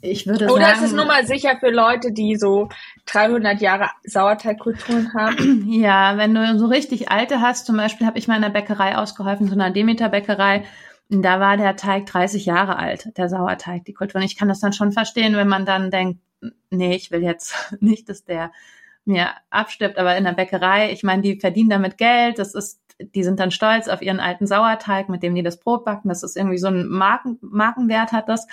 Ich würde Oder sagen, ist es nur mal sicher für Leute, die so 300 Jahre Sauerteigkulturen haben? Ja, wenn du so richtig alte hast, zum Beispiel habe ich mal in der Bäckerei ausgeholfen, so einer Demeter-Bäckerei, da war der Teig 30 Jahre alt, der Sauerteig, die Kultur. Und ich kann das dann schon verstehen, wenn man dann denkt, nee, ich will jetzt nicht, dass der mir abstirbt, aber in der Bäckerei, ich meine, die verdienen damit Geld, das ist die sind dann stolz auf ihren alten Sauerteig, mit dem die das Brot backen. Das ist irgendwie so ein Marken, Markenwert hat das.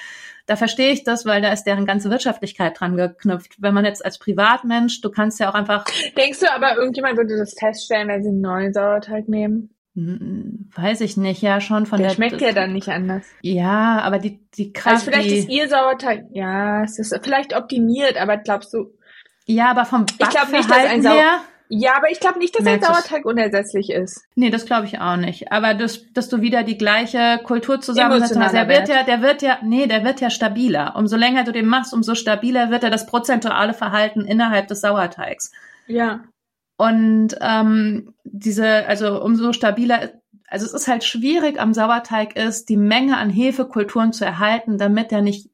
Da verstehe ich das, weil da ist deren ganze Wirtschaftlichkeit dran geknüpft. Wenn man jetzt als Privatmensch, du kannst ja auch einfach. Denkst du aber, irgendjemand würde das feststellen, wenn sie einen neuen Sauerteig nehmen? Hm, weiß ich nicht, ja, schon von der. Der schmeckt ja dann nicht anders. Ja, aber die, die Kraft. Also vielleicht die, ist ihr Sauerteig, ja, es ist vielleicht optimiert, aber glaubst du. Ja, aber vom Backverhalten ich glaube nicht, dass ein Sau her, ja, aber ich glaube nicht, dass ein Sauerteig unersetzlich ist. Nee, das glaube ich auch nicht. Aber das, dass du wieder die gleiche Kultur zusammensetzt, der wird ja, der wird ja, nee, der wird ja stabiler. Umso länger du den machst, umso stabiler wird er das prozentuale Verhalten innerhalb des Sauerteigs. Ja. Und ähm, diese, also umso stabiler, also es ist halt schwierig am Sauerteig ist, die Menge an Hefekulturen zu erhalten, damit der nicht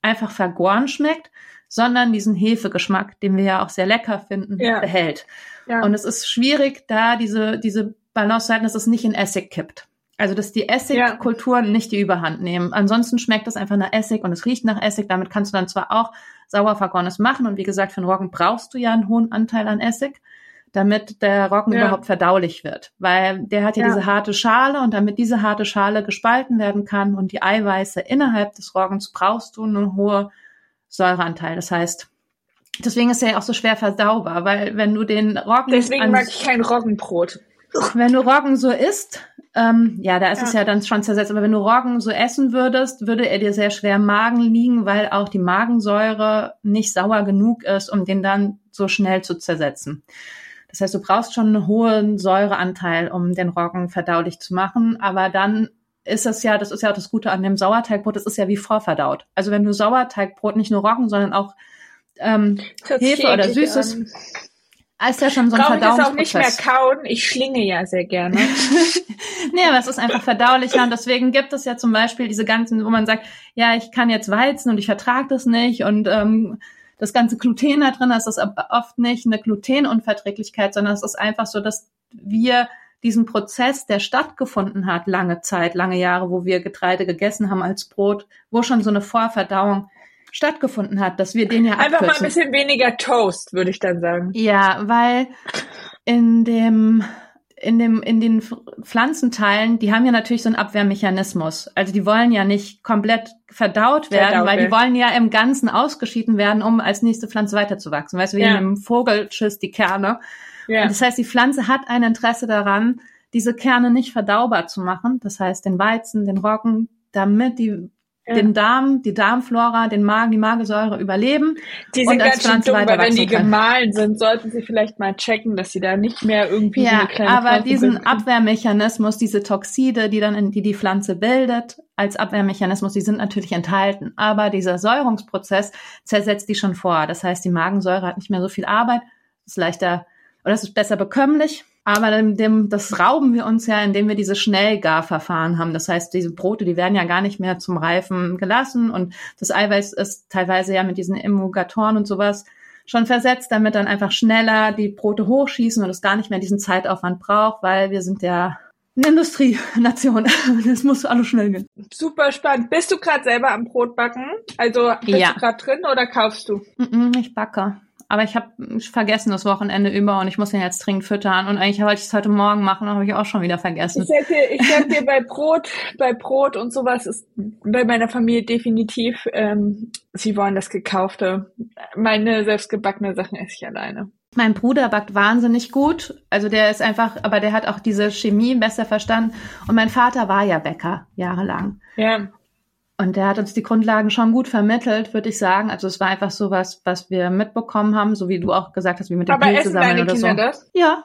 einfach vergoren schmeckt, sondern diesen Hefegeschmack, den wir ja auch sehr lecker finden, ja. behält. Ja. Und es ist schwierig, da diese, diese Balance zu halten, dass es nicht in Essig kippt. Also, dass die Essigkulturen ja. nicht die Überhand nehmen. Ansonsten schmeckt es einfach nach Essig und es riecht nach Essig. Damit kannst du dann zwar auch sauer vergorenes machen. Und wie gesagt, für einen Roggen brauchst du ja einen hohen Anteil an Essig, damit der Roggen ja. überhaupt verdaulich wird. Weil der hat ja, ja, diese harte Schale und damit diese harte Schale gespalten werden kann und die Eiweiße innerhalb des Roggens brauchst du eine hohe Säureanteil. Das heißt, deswegen ist er ja auch so schwer verdaubar, weil wenn du den Roggen. Deswegen mag ich kein Roggenbrot. Wenn du Roggen so isst, ähm, ja, da ist ja. es ja dann schon zersetzt. Aber wenn du Roggen so essen würdest, würde er dir sehr schwer im Magen liegen, weil auch die Magensäure nicht sauer genug ist, um den dann so schnell zu zersetzen. Das heißt, du brauchst schon einen hohen Säureanteil, um den Roggen verdaulich zu machen. Aber dann ist es ja, das ist ja auch das Gute an dem Sauerteigbrot, das ist ja wie vorverdaut. Also wenn du Sauerteigbrot nicht nur Roggen, sondern auch ähm, Hefe oder Süßes, an. ist ja schon so ein Verdauungsprozess. Ich auch nicht mehr kauen, ich schlinge ja sehr gerne. nee, aber es ist einfach verdaulicher und deswegen gibt es ja zum Beispiel diese ganzen, wo man sagt, ja, ich kann jetzt Weizen und ich vertrage das nicht und ähm, das ganze Gluten da drin, das ist oft nicht eine Glutenunverträglichkeit, sondern es ist einfach so, dass wir diesen Prozess, der stattgefunden hat, lange Zeit, lange Jahre, wo wir Getreide gegessen haben als Brot, wo schon so eine Vorverdauung stattgefunden hat, dass wir den ja Einfach mal ein bisschen weniger Toast, würde ich dann sagen. Ja, weil in dem in dem in den Pflanzenteilen, die haben ja natürlich so einen Abwehrmechanismus. Also die wollen ja nicht komplett verdaut werden, verdaut weil die wollen ja im Ganzen ausgeschieden werden, um als nächste Pflanze weiterzuwachsen. Weißt du, wie ja. in einem Vogelschiss die Kerne. Ja. Und das heißt, die Pflanze hat ein Interesse daran, diese Kerne nicht verdaubar zu machen. Das heißt, den Weizen, den Roggen, damit die ja. den Darm, die Darmflora, den Magen, die Magensäure überleben. Die sind ganz schön dumm, weil wenn die gemahlen sind, sollten sie vielleicht mal checken, dass sie da nicht mehr irgendwie ja, so eine kleine aber Pflanze diesen bilden. Abwehrmechanismus, diese Toxide, die dann in die die Pflanze bildet, als Abwehrmechanismus, die sind natürlich enthalten. Aber dieser Säurungsprozess zersetzt die schon vor. Das heißt, die Magensäure hat nicht mehr so viel Arbeit, ist leichter oder es ist besser bekömmlich. Aber dem, dem, das rauben wir uns ja, indem wir diese Schnellgarverfahren haben. Das heißt, diese Brote, die werden ja gar nicht mehr zum Reifen gelassen und das Eiweiß ist teilweise ja mit diesen Emulgatoren und sowas schon versetzt, damit dann einfach schneller die Brote hochschießen und es gar nicht mehr diesen Zeitaufwand braucht, weil wir sind ja eine Industrienation. Das muss alles schnell gehen. Super spannend. Bist du gerade selber am Brotbacken? Also bist ja. du gerade drin oder kaufst du? Ich backe aber ich habe vergessen das Wochenende über und ich muss ihn jetzt dringend füttern und eigentlich wollte ich es heute Morgen machen, habe ich auch schon wieder vergessen. Ich sag dir, ich sag dir bei Brot, bei Brot und sowas ist bei meiner Familie definitiv, ähm, sie wollen das gekaufte. Meine selbstgebackene Sachen esse ich alleine. Mein Bruder backt wahnsinnig gut. Also der ist einfach, aber der hat auch diese Chemie besser verstanden. Und mein Vater war ja Bäcker jahrelang. Ja. Und der hat uns die Grundlagen schon gut vermittelt, würde ich sagen. Also es war einfach so was, was wir mitbekommen haben, so wie du auch gesagt hast, wie mit der Pilze sammeln oder Kinder so. Das? Ja,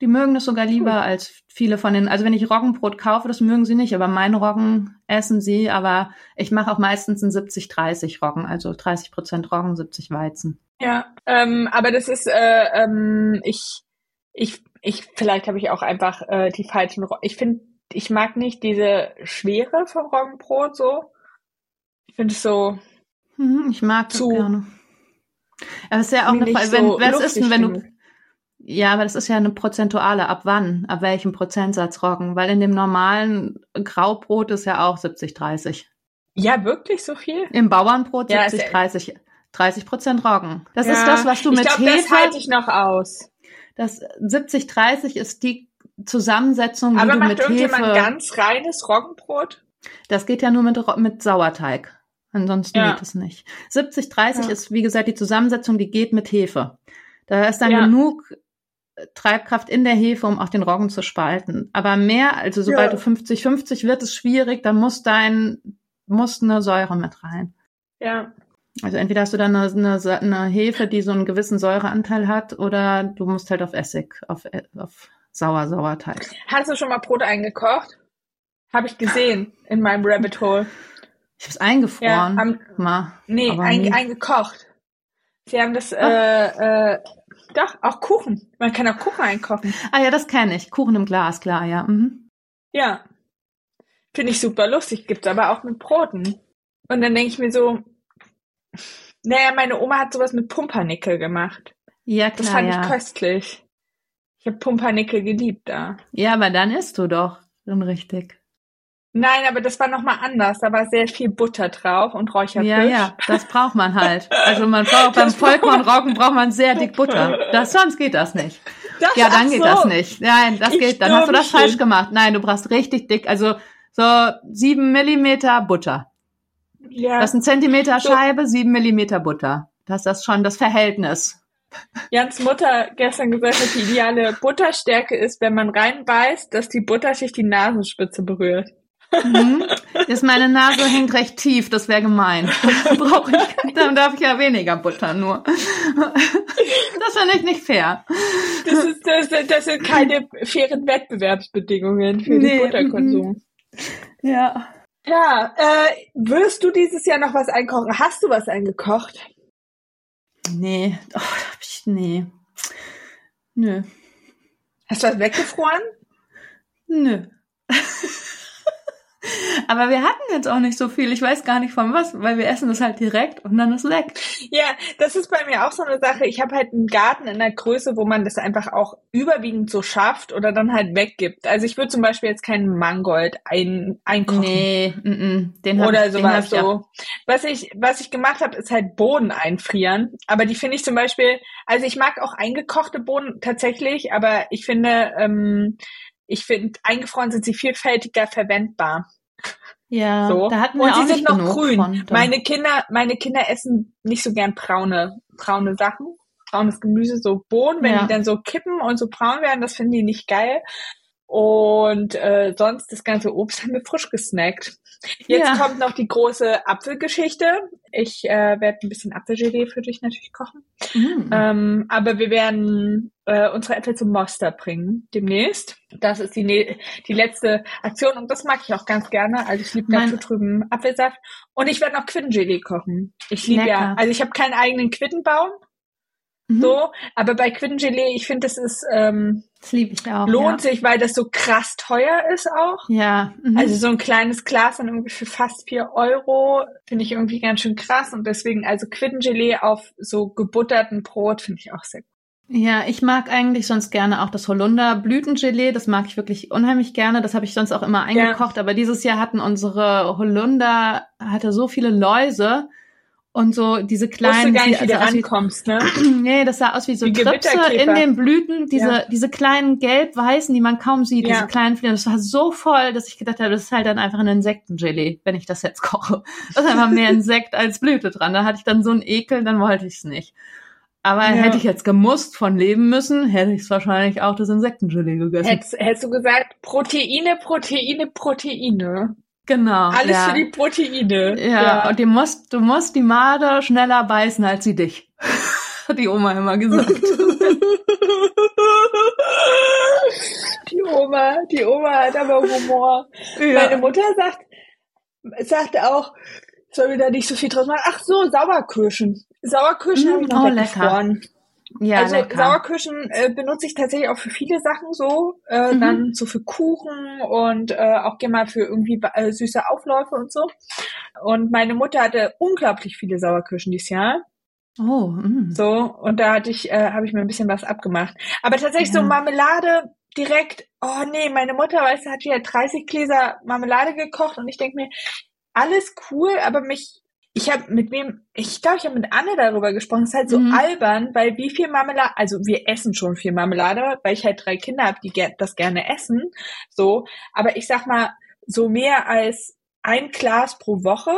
die mögen das sogar lieber cool. als viele von den. Also wenn ich Roggenbrot kaufe, das mögen sie nicht, aber mein Roggen essen sie. Aber ich mache auch meistens ein 70-30 Roggen, also 30 Prozent Roggen, 70 Weizen. Ja, ähm, aber das ist, äh, ähm, ich, ich, ich, vielleicht habe ich auch einfach äh, die falschen. Roggen. Ich finde, ich mag nicht diese Schwere vom Roggenbrot so. Ich finde es so. Hm, ich mag das gerne. Aber es ist ja auch eine Frage, wenn, so was ist denn, wenn du. Ja, aber das ist ja eine prozentuale. Ab wann? Ab welchem Prozentsatz Roggen? Weil in dem normalen Graubrot ist ja auch 70, 30. Ja, wirklich so viel? Im Bauernbrot ja, 70, 30. 30 Prozent Roggen. Das ja, ist das, was du mit ich glaub, Hefe. Das halte ich noch aus. Das 70, 30 ist die Zusammensetzung, aber die du macht mit irgendjemand Hefe. ganz reines Roggenbrot? Das geht ja nur mit, mit Sauerteig. Ansonsten ja. geht es nicht. 70, 30 ja. ist, wie gesagt, die Zusammensetzung, die geht mit Hefe. Da ist dann ja. genug äh, Treibkraft in der Hefe, um auch den Roggen zu spalten. Aber mehr, also sobald du 50, 50 wird es schwierig, dann muss dein, muss eine Säure mit rein. Ja. Also entweder hast du dann eine, eine, eine Hefe, die so einen gewissen Säureanteil hat, oder du musst halt auf Essig, auf, äh, auf sauer Sauerteig. Hast du schon mal Brot eingekocht? Habe ich gesehen in meinem Rabbit Hole. Ich habe es eingefroren. Ja, haben, mal, nee, ein, eingekocht. Sie haben das, äh, äh, doch, auch Kuchen. Man kann auch Kuchen einkochen. Ah ja, das kenne ich. Kuchen im Glas, klar, ja. Mhm. Ja. Finde ich super lustig. Gibt's aber auch mit Broten. Und dann denke ich mir so, naja, meine Oma hat sowas mit Pumpernickel gemacht. Ja, klar. Das fand ja. ich köstlich. Ich habe Pumpernickel geliebt da. Ja, aber dann isst du doch. Dann richtig. Nein, aber das war nochmal anders. Da war sehr viel Butter drauf und Räucherfisch. Ja, ja, das braucht man halt. Also man braucht beim Vollkornroggen braucht man sehr dick Butter. Das, sonst geht das nicht. Das, ja, dann geht so. das nicht. Nein, das ich geht. Dann hast du das falsch gemacht. Nein, du brauchst richtig dick. Also so sieben Millimeter Butter. Ja. Das ist ein Zentimeter Scheibe, sieben Millimeter Butter. Das ist schon das Verhältnis. Jans Mutter gestern gesagt hat, die ideale Butterstärke ist, wenn man reinbeißt, dass die Butterschicht die Nasenspitze berührt. Mhm. Ist meine Nase hängt recht tief, das wäre gemein. Brauche ich, dann darf ich ja weniger Butter nur. Das finde ich nicht fair. Das, ist, das, das sind keine fairen Wettbewerbsbedingungen für nee. den Butterkonsum. Ja. Ja, äh, wirst du dieses Jahr noch was einkochen? Hast du was eingekocht? Nee, oh, ich, nee. Nö. Hast du was weggefroren? Nö. Aber wir hatten jetzt auch nicht so viel. Ich weiß gar nicht von was, weil wir essen das halt direkt und dann ist leck. Ja, das ist bei mir auch so eine Sache. Ich habe halt einen Garten in der Größe, wo man das einfach auch überwiegend so schafft oder dann halt weggibt. Also ich würde zum Beispiel jetzt keinen Mangold ein, einkochen. Nee, mm -mm, den hab oder ich, sowas den so. Was ich, was ich gemacht habe, ist halt Bohnen einfrieren. Aber die finde ich zum Beispiel, also ich mag auch eingekochte Bohnen tatsächlich, aber ich finde, ähm, ich finde, eingefroren sind sie vielfältiger verwendbar. Ja, so. da hatten wir Und auch sie sind noch grün. Von, meine Kinder, meine Kinder essen nicht so gern braune, braune Sachen, braunes Gemüse, so Bohnen, wenn ja. die dann so kippen und so braun werden, das finden die nicht geil. Und äh, sonst das ganze Obst haben wir frisch gesnackt. Jetzt ja. kommt noch die große Apfelgeschichte. Ich äh, werde ein bisschen Apfelgelee für dich natürlich kochen. Mhm. Ähm, aber wir werden äh, unsere Äpfel zum Moster bringen demnächst. Das ist die, ne die letzte Aktion und das mag ich auch ganz gerne. Also ich liebe dazu drüben Apfelsaft. Und ich werde noch Quittengelee kochen. Ich liebe ja, also ich habe keinen eigenen Quittenbaum. Mhm. So, aber bei Quittengelee, ich finde, das ist ähm, das liebe ich auch. Lohnt ja. sich, weil das so krass teuer ist auch. Ja. Mhm. Also so ein kleines Glas dann irgendwie für fast vier Euro finde ich irgendwie ganz schön krass und deswegen also Quittengelee auf so gebutterten Brot finde ich auch sehr gut. Ja, ich mag eigentlich sonst gerne auch das Holunder Blütengelee. Das mag ich wirklich unheimlich gerne. Das habe ich sonst auch immer eingekocht. Ja. Aber dieses Jahr hatten unsere Holunder hatte so viele Läuse und so diese kleinen, gar nicht, wie also rankommst, ne? nee, das sah aus wie so wie Tripse in den Blüten, diese ja. diese kleinen gelb-weißen, die man kaum sieht, ja. diese kleinen Fliegen. Das war so voll, dass ich gedacht habe, das ist halt dann einfach ein Insektengelee, wenn ich das jetzt koche. Das ist einfach mehr Insekt als Blüte dran. Da hatte ich dann so einen Ekel, dann wollte ich es nicht. Aber ja. hätte ich jetzt gemusst von leben müssen, hätte ich es wahrscheinlich auch das Insektengelee gegessen. Hättest, hättest du gesagt, Proteine, Proteine, Proteine. Genau. Alles ja. für die Proteine. Ja, ja, und du musst, du musst die Marder schneller beißen als sie dich. Hat die Oma immer gesagt. die Oma, die Oma hat aber Humor. Ja. Meine Mutter sagt, sagt auch, soll wir da nicht so viel draus machen. Ach so, Sauerkirschen. Sauerkirschen mmh, habe ich noch oh, weggefroren. Ja, also lecker. Sauerkirschen äh, benutze ich tatsächlich auch für viele Sachen so, äh, mhm. dann so für Kuchen und äh, auch gerne mal für irgendwie äh, süße Aufläufe und so. Und meine Mutter hatte unglaublich viele Sauerkirschen dieses Jahr. Oh, mh. so und da hatte ich, äh, habe ich mir ein bisschen was abgemacht. Aber tatsächlich ja. so Marmelade direkt. Oh nee, meine Mutter, weißt du, hat ja 30 Gläser Marmelade gekocht und ich denke mir, alles cool, aber mich ich habe mit wem, ich glaube, ich habe mit Anne darüber gesprochen. Es ist halt so mhm. albern, weil wie viel Marmelade, also wir essen schon viel Marmelade, weil ich halt drei Kinder habe, die ger das gerne essen. So, aber ich sag mal, so mehr als ein Glas pro Woche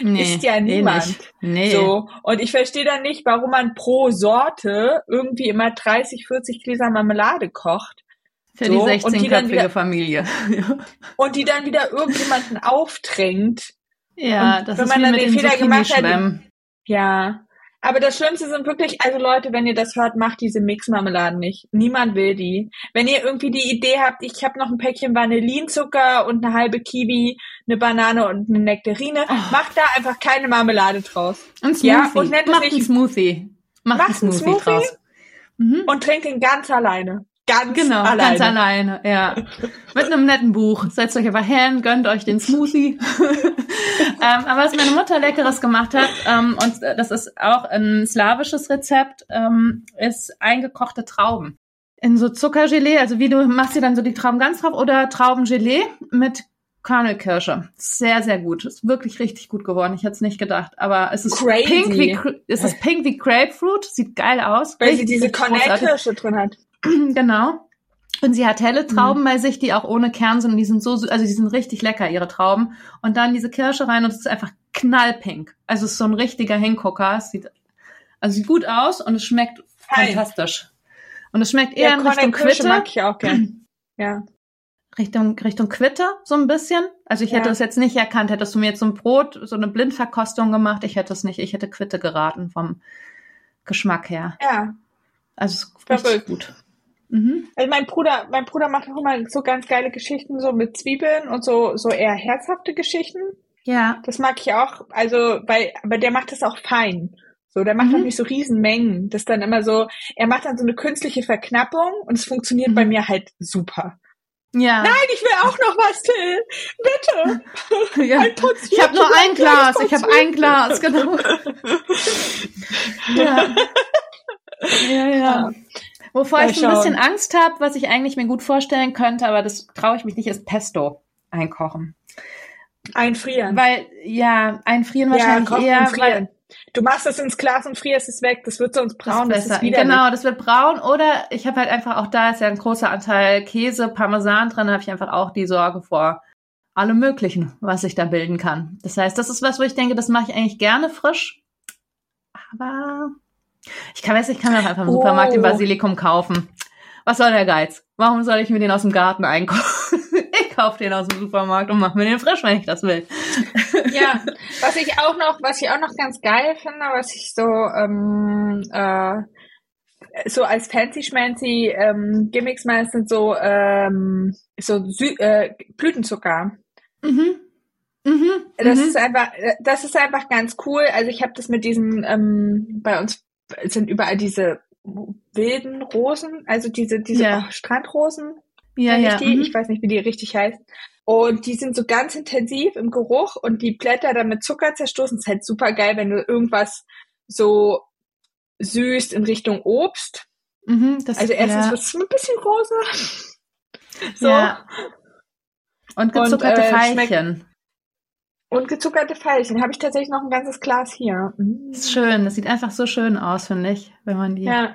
nee, ist ja niemand. Nee. So. Und ich verstehe dann nicht, warum man pro Sorte irgendwie immer 30, 40 Gläser Marmelade kocht. Für so, die 16-köpfige Familie. und die dann wieder irgendjemanden aufdrängt, ja, und das wenn ist man dann den Fehler gemacht hat. Ja. Aber das Schlimmste sind wirklich, also Leute, wenn ihr das hört, macht diese Mixmarmeladen nicht. Niemand will die. Wenn ihr irgendwie die Idee habt, ich habe noch ein Päckchen Vanillinzucker und eine halbe Kiwi, eine Banane und eine Nektarine, oh. macht da einfach keine Marmelade draus. Ein Smoothie. Ja, und nennt macht es nicht, einen Smoothie. Macht, macht einen Smoothie, Smoothie draus. Mhm. Und trinkt ihn ganz alleine. Ganz genau, alleine. ganz alleine, ja. Mit einem netten Buch. Setzt euch einfach hin, gönnt euch den Smoothie. ähm, aber was meine Mutter Leckeres gemacht hat, ähm, und das ist auch ein slawisches Rezept, ähm, ist eingekochte Trauben. In so Zuckergelee, also wie du machst dir dann so die Trauben ganz drauf oder Traubengelee mit Körnelkirsche. Sehr, sehr gut. Ist wirklich richtig gut geworden. Ich hätte es nicht gedacht. Aber es ist Crazy. pink wie, es ist pink wie Grapefruit. Sieht geil aus. Weil richtig, sie diese Kornelkirsche drin hat. genau. Und sie hat helle Trauben mhm. bei sich, die auch ohne Kern sind. Und die sind so, also die sind richtig lecker, ihre Trauben. Und dann diese Kirsche rein und es ist einfach knallpink. Also es ist so ein richtiger Hingucker. Es sieht, also sieht gut aus und es schmeckt Hi. fantastisch. Und es schmeckt eher ja, in Richtung Quitte. mag ich auch gern. ja. Richtung, Richtung Quitte, so ein bisschen. Also ich ja. hätte es jetzt nicht erkannt. Hättest du mir jetzt so ein Brot, so eine Blindverkostung gemacht, ich hätte es nicht. Ich hätte Quitte geraten vom Geschmack her. Ja. Also es ist gut. Mhm. Also mein Bruder, mein Bruder macht auch immer so ganz geile Geschichten, so mit Zwiebeln und so, so eher herzhafte Geschichten. Ja. Das mag ich auch. Also, weil, aber der macht das auch fein. So, der macht mhm. auch nicht so Riesenmengen. Das ist dann immer so, er macht dann so eine künstliche Verknappung und es funktioniert mhm. bei mir halt super. Ja. Nein, ich will auch noch was, Till. Bitte. Ja. Ich habe nur ein Glas. Ich habe ein Glas, genau. ja. Ja, ja. Wovor Mal ich schauen. ein bisschen Angst habe, was ich eigentlich mir gut vorstellen könnte, aber das traue ich mich nicht, ist Pesto einkochen. Einfrieren. Weil, ja, einfrieren wahrscheinlich ja, eher. Weil, du machst es ins Glas und frierst es weg. Das wird sonst braun. Das, das genau, das wird braun. Oder ich habe halt einfach auch da ist ja ein großer Anteil Käse, Parmesan drin, habe ich einfach auch die Sorge vor allem Möglichen, was ich da bilden kann. Das heißt, das ist was, wo ich denke, das mache ich eigentlich gerne frisch. Aber ich kann, weiß, ich kann mir einfach im oh. Supermarkt den Basilikum kaufen. Was soll der Geiz? Warum soll ich mir den aus dem Garten einkaufen? ich kaufe den aus dem Supermarkt und mache mir den frisch, wenn ich das will. ja, was ich auch noch, was ich auch noch ganz geil finde, was ich so ähm, äh, so als fancy schmancy ähm, Gimmicks meine, sind so ähm, so Sü äh, Blütenzucker. Mhm. Mhm, das mhm. ist einfach, das ist einfach ganz cool. Also ich habe das mit diesem ähm, bei uns sind überall diese wilden Rosen, also diese, diese ja. Strandrosen. Ja, ja. Die, mhm. Ich weiß nicht, wie die richtig heißen. Und die sind so ganz intensiv im Geruch und die Blätter dann mit Zucker zerstoßen. ist halt super geil, wenn du irgendwas so süß in Richtung Obst. Mhm, das, also erstens ja. wird es ein bisschen rosa. so. Ja. Und gezuckerte und, äh, Veilchen. Und gezuckerte Veilchen. Habe ich tatsächlich noch ein ganzes Glas hier. Das ist schön. Das sieht einfach so schön aus, finde ich, wenn man die. Ja.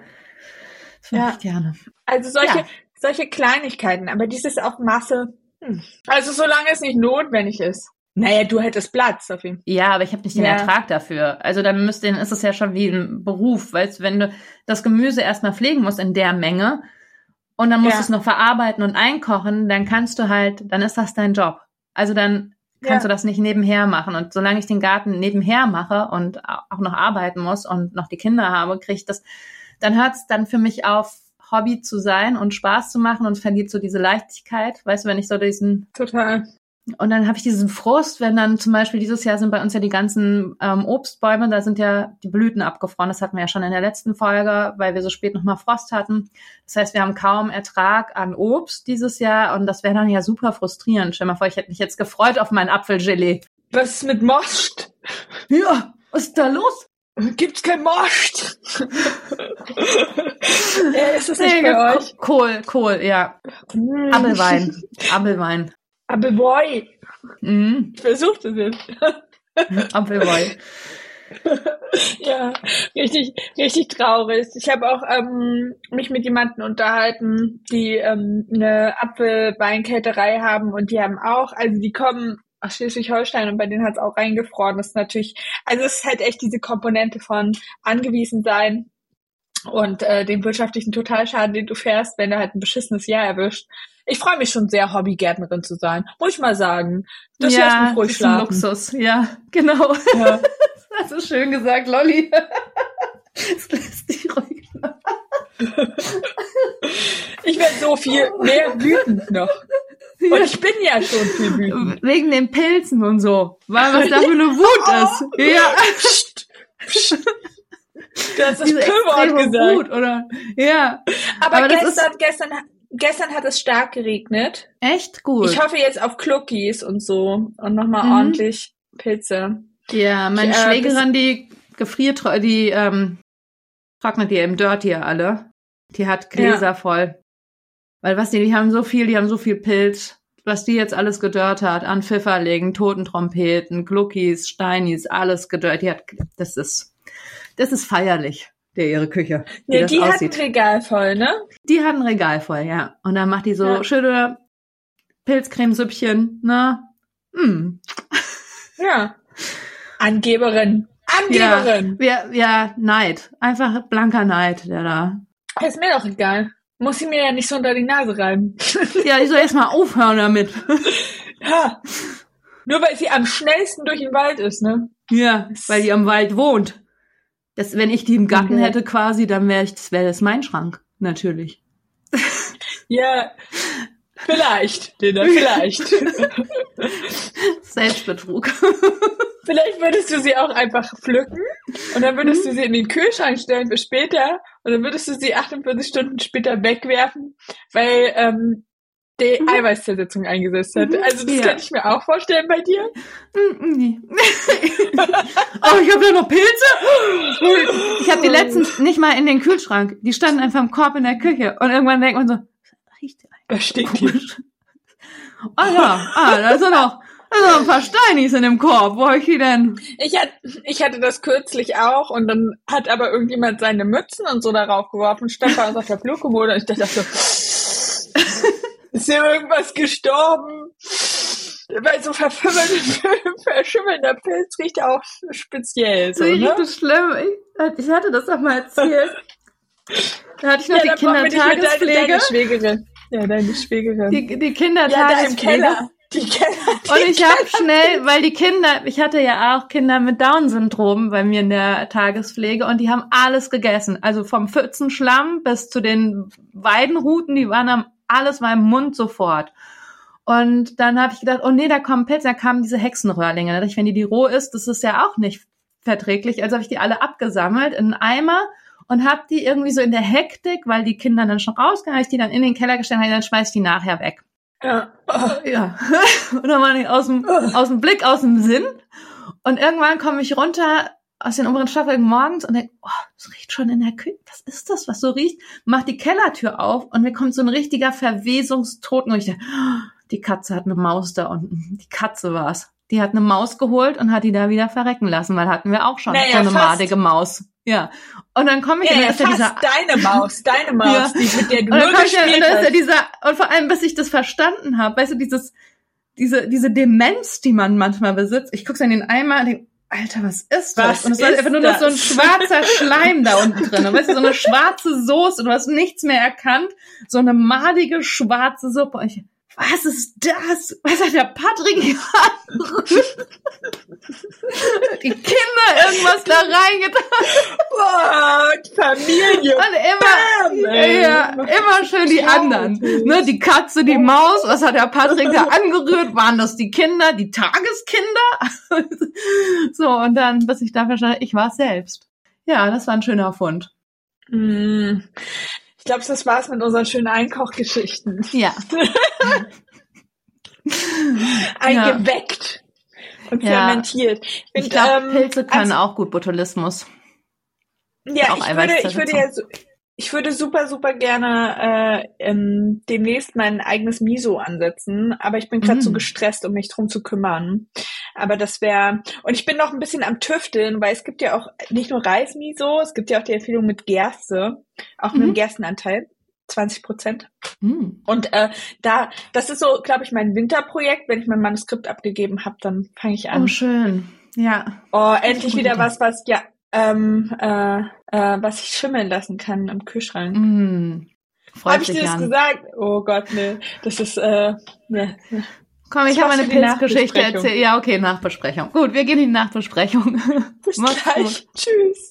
Das ja. ich gerne. Also solche, ja. solche Kleinigkeiten, aber dieses auf Masse. Hm. Also solange es nicht notwendig ist. Naja, du hättest Platz auf jeden Fall. Ja, aber ich habe nicht den ja. Ertrag dafür. Also dann müsste, dann ist es ja schon wie ein Beruf, weil wenn du das Gemüse erstmal pflegen musst in der Menge und dann musst ja. du es noch verarbeiten und einkochen, dann kannst du halt, dann ist das dein Job. Also dann kannst ja. du das nicht nebenher machen. Und solange ich den Garten nebenher mache und auch noch arbeiten muss und noch die Kinder habe, kriege ich das, dann hört es dann für mich auf, Hobby zu sein und Spaß zu machen und verliert so diese Leichtigkeit. Weißt du, wenn ich so diesen Total. Und dann habe ich diesen Frust, wenn dann zum Beispiel dieses Jahr sind bei uns ja die ganzen ähm, Obstbäume, da sind ja die Blüten abgefroren. Das hatten wir ja schon in der letzten Folge, weil wir so spät nochmal Frost hatten. Das heißt, wir haben kaum Ertrag an Obst dieses Jahr und das wäre dann ja super frustrierend. Stell mal vor, ich hätte mich jetzt gefreut auf mein Apfelgelee. Was ist mit Most? Ja, was ist da los? Gibt's kein Most? ja, ist das nicht nee, bei euch? Kohl, Kohl, ja. Mm. Abelwein, Abelwein. Appleboy. Mhm. Ich versuche das jetzt. Appleboy. ja, richtig, richtig traurig. Ich habe auch ähm, mich mit jemandem unterhalten, die ähm, eine Apfelweinkälterei haben und die haben auch, also die kommen aus Schleswig-Holstein und bei denen hat es auch reingefroren. Das ist natürlich, also es ist halt echt diese Komponente von angewiesen sein und äh, den wirtschaftlichen Totalschaden, den du fährst, wenn du halt ein beschissenes Jahr erwischt. Ich freue mich schon sehr, Hobbygärtnerin zu sein, muss ich mal sagen. Das ja, lässt mich ruhig ist schlafen. Ein Luxus, ja, genau. Ja. das ist schön gesagt, Lolli. Das lässt dich ruhig schlafen. Ich werde so viel mehr wütend noch. Und ich bin ja schon viel wütend. Wegen den Pilzen und so. Weil was da für eine Wut ist. Ja. Psst, psst. Du hast das P-Wort gesagt. Wut, oder? Ja. Aber, Aber gestern, gestern, gestern hat es stark geregnet. Echt gut. Ich hoffe jetzt auf Kluckis und so und nochmal mhm. ordentlich Pilze. Ja, meine ich, äh, Schwägerin, die gefriert, die ähm, trocknet die im Dirt hier alle. Die hat Gläser ja. voll. Weil was die, die haben so viel, die haben so viel Pilz. Was die jetzt alles gedörrt hat, an Pfifferlingen, Totentrompeten, Gluckis, Steinis, alles gedörrt. Die hat, das ist, das ist feierlich der ihre Küche. Nee, die hat ein Regal voll, ne? Die hat ein Regal voll, ja. Und dann macht die so ja. schöne Pilzcremesüppchen, ne? Mm. Ja. Angeberin. Angeberin. Ja, ja, ja, Neid. Einfach blanker Neid, der da. Ist mir doch egal. Muss sie mir ja nicht so unter die Nase reiben. ja, ich soll erstmal aufhören damit. ja. Nur weil sie am schnellsten durch den Wald ist, ne? Ja, weil die am Wald wohnt. Das, wenn ich die im Garten okay. hätte quasi, dann wäre ich, das wäre das mein Schrank, natürlich. Ja, vielleicht, Lena, vielleicht. Selbstbetrug. Vielleicht würdest du sie auch einfach pflücken und dann würdest mhm. du sie in den Kühlschrank stellen für später und dann würdest du sie 48 Stunden später wegwerfen, weil ähm, die mhm. Eiweißzersetzung eingesetzt hat. Mhm. Also das ja. kann ich mir auch vorstellen bei dir. Mhm. oh, ich habe ja noch Pilze. Ich habe die letztens nicht mal in den Kühlschrank. Die standen einfach im Korb in der Küche. Und irgendwann denkt man so, riecht der Was steht hier? Ah ja, ah, da sind noch, da sind noch ein paar Steinis in dem Korb. Wo habe ich die denn? Ich, hat, ich hatte das kürzlich auch und dann hat aber irgendjemand seine Mützen und so darauf geworfen, stand bei uns auf der Flugkommode und ich dachte so, ist hier irgendwas gestorben? Weil so verschimmelnder Pilz riecht auch speziell. So, ne? das schlimm. Ich, ich hatte das doch mal erzählt. Da hatte ich noch ja, die Kindertagespflege. Deine, Schwägerin. Ja, deine Schwägerin. Die, die Kindertagespflege. Ja. Die Keller. Die und ich habe schnell, weil die Kinder, ich hatte ja auch Kinder mit Down-Syndrom bei mir in der Tagespflege und die haben alles gegessen. Also vom Pfützenschlamm bis zu den Weidenruten, die waren am alles war im Mund sofort. Und dann habe ich gedacht, oh nee, da kommen Pilze, da kamen diese Hexenröhrlinge. Da dachte ich, wenn die die roh ist, das ist ja auch nicht verträglich. Also habe ich die alle abgesammelt in einen Eimer und habe die irgendwie so in der Hektik, weil die Kinder dann schon rausgehen, habe ich die dann in den Keller gestellt und dann schmeiß ich die nachher weg. Ja. ja. und dann waren die aus dem, aus dem Blick, aus dem Sinn. Und irgendwann komme ich runter aus den oberen Stockwerken morgens und denke, oh, es riecht schon in der Küche. Was ist das, was so riecht? Mach die Kellertür auf und mir kommt so ein richtiger Verwesungstoten. Und ich dachte, oh, die Katze hat eine Maus da unten. Die Katze war's. Die hat eine Maus geholt und hat die da wieder verrecken lassen, weil hatten wir auch schon naja, so eine fast. madige Maus. Ja. Und dann komme ich ja, ja, fast dieser, deine Maus, deine Maus, ja. die mit der du und dann nur gespielt ich, ja, ja dieser, Und vor allem, bis ich das verstanden habe, weißt du, dieses, diese, diese Demenz, die man manchmal besitzt. Ich gucke in den Eimer und denke, Alter, was ist das? Was und es war einfach nur noch so ein schwarzer Schleim da unten drin. Und weißt du, so eine schwarze Soße, du hast nichts mehr erkannt. So eine madige schwarze Suppe. Und ich, was ist das? Was hat der Patrick hier Die Kinder irgendwas da reingetan. Boah, Familie. Und immer, ja, immer schön die anderen. Ne, die Katze, die Maus, was hat der Patrick da angerührt? Waren das die Kinder, die Tageskinder? so, und dann, bis ich da verstanden ich war selbst. Ja, das war ein schöner Fund. Mm glaube, das war's mit unseren schönen Einkochgeschichten. Ja. Eingeweckt ja. und fermentiert. Ich, ich glaube, ähm, Pilze können also, auch gut Botulismus. Ja, ich würde, ich würde ja so, ich würde super, super gerne äh, ähm, demnächst mein eigenes Miso ansetzen, aber ich bin gerade mm. zu gestresst, um mich drum zu kümmern. Aber das wäre und ich bin noch ein bisschen am Tüfteln, weil es gibt ja auch nicht nur Reismiso, es gibt ja auch die Empfehlung mit Gerste, auch mit einem mhm. Gerstenanteil. 20 Prozent. Mm. Und äh, da, das ist so, glaube ich, mein Winterprojekt. Wenn ich mein Manuskript abgegeben habe, dann fange ich an. Oh, schön. Ja. Oh, endlich wieder was, was ja ähm, äh, äh, was ich schimmeln lassen kann im Kühlschrank. Mm, habe ich dir das an. gesagt? Oh Gott, nee. Das ist, äh, ne. Komm, ich habe eine Pilzgeschichte erzählt. Ja, okay, Nachbesprechung. Gut, wir gehen in die Nachbesprechung. Bis gleich. Gut. Tschüss.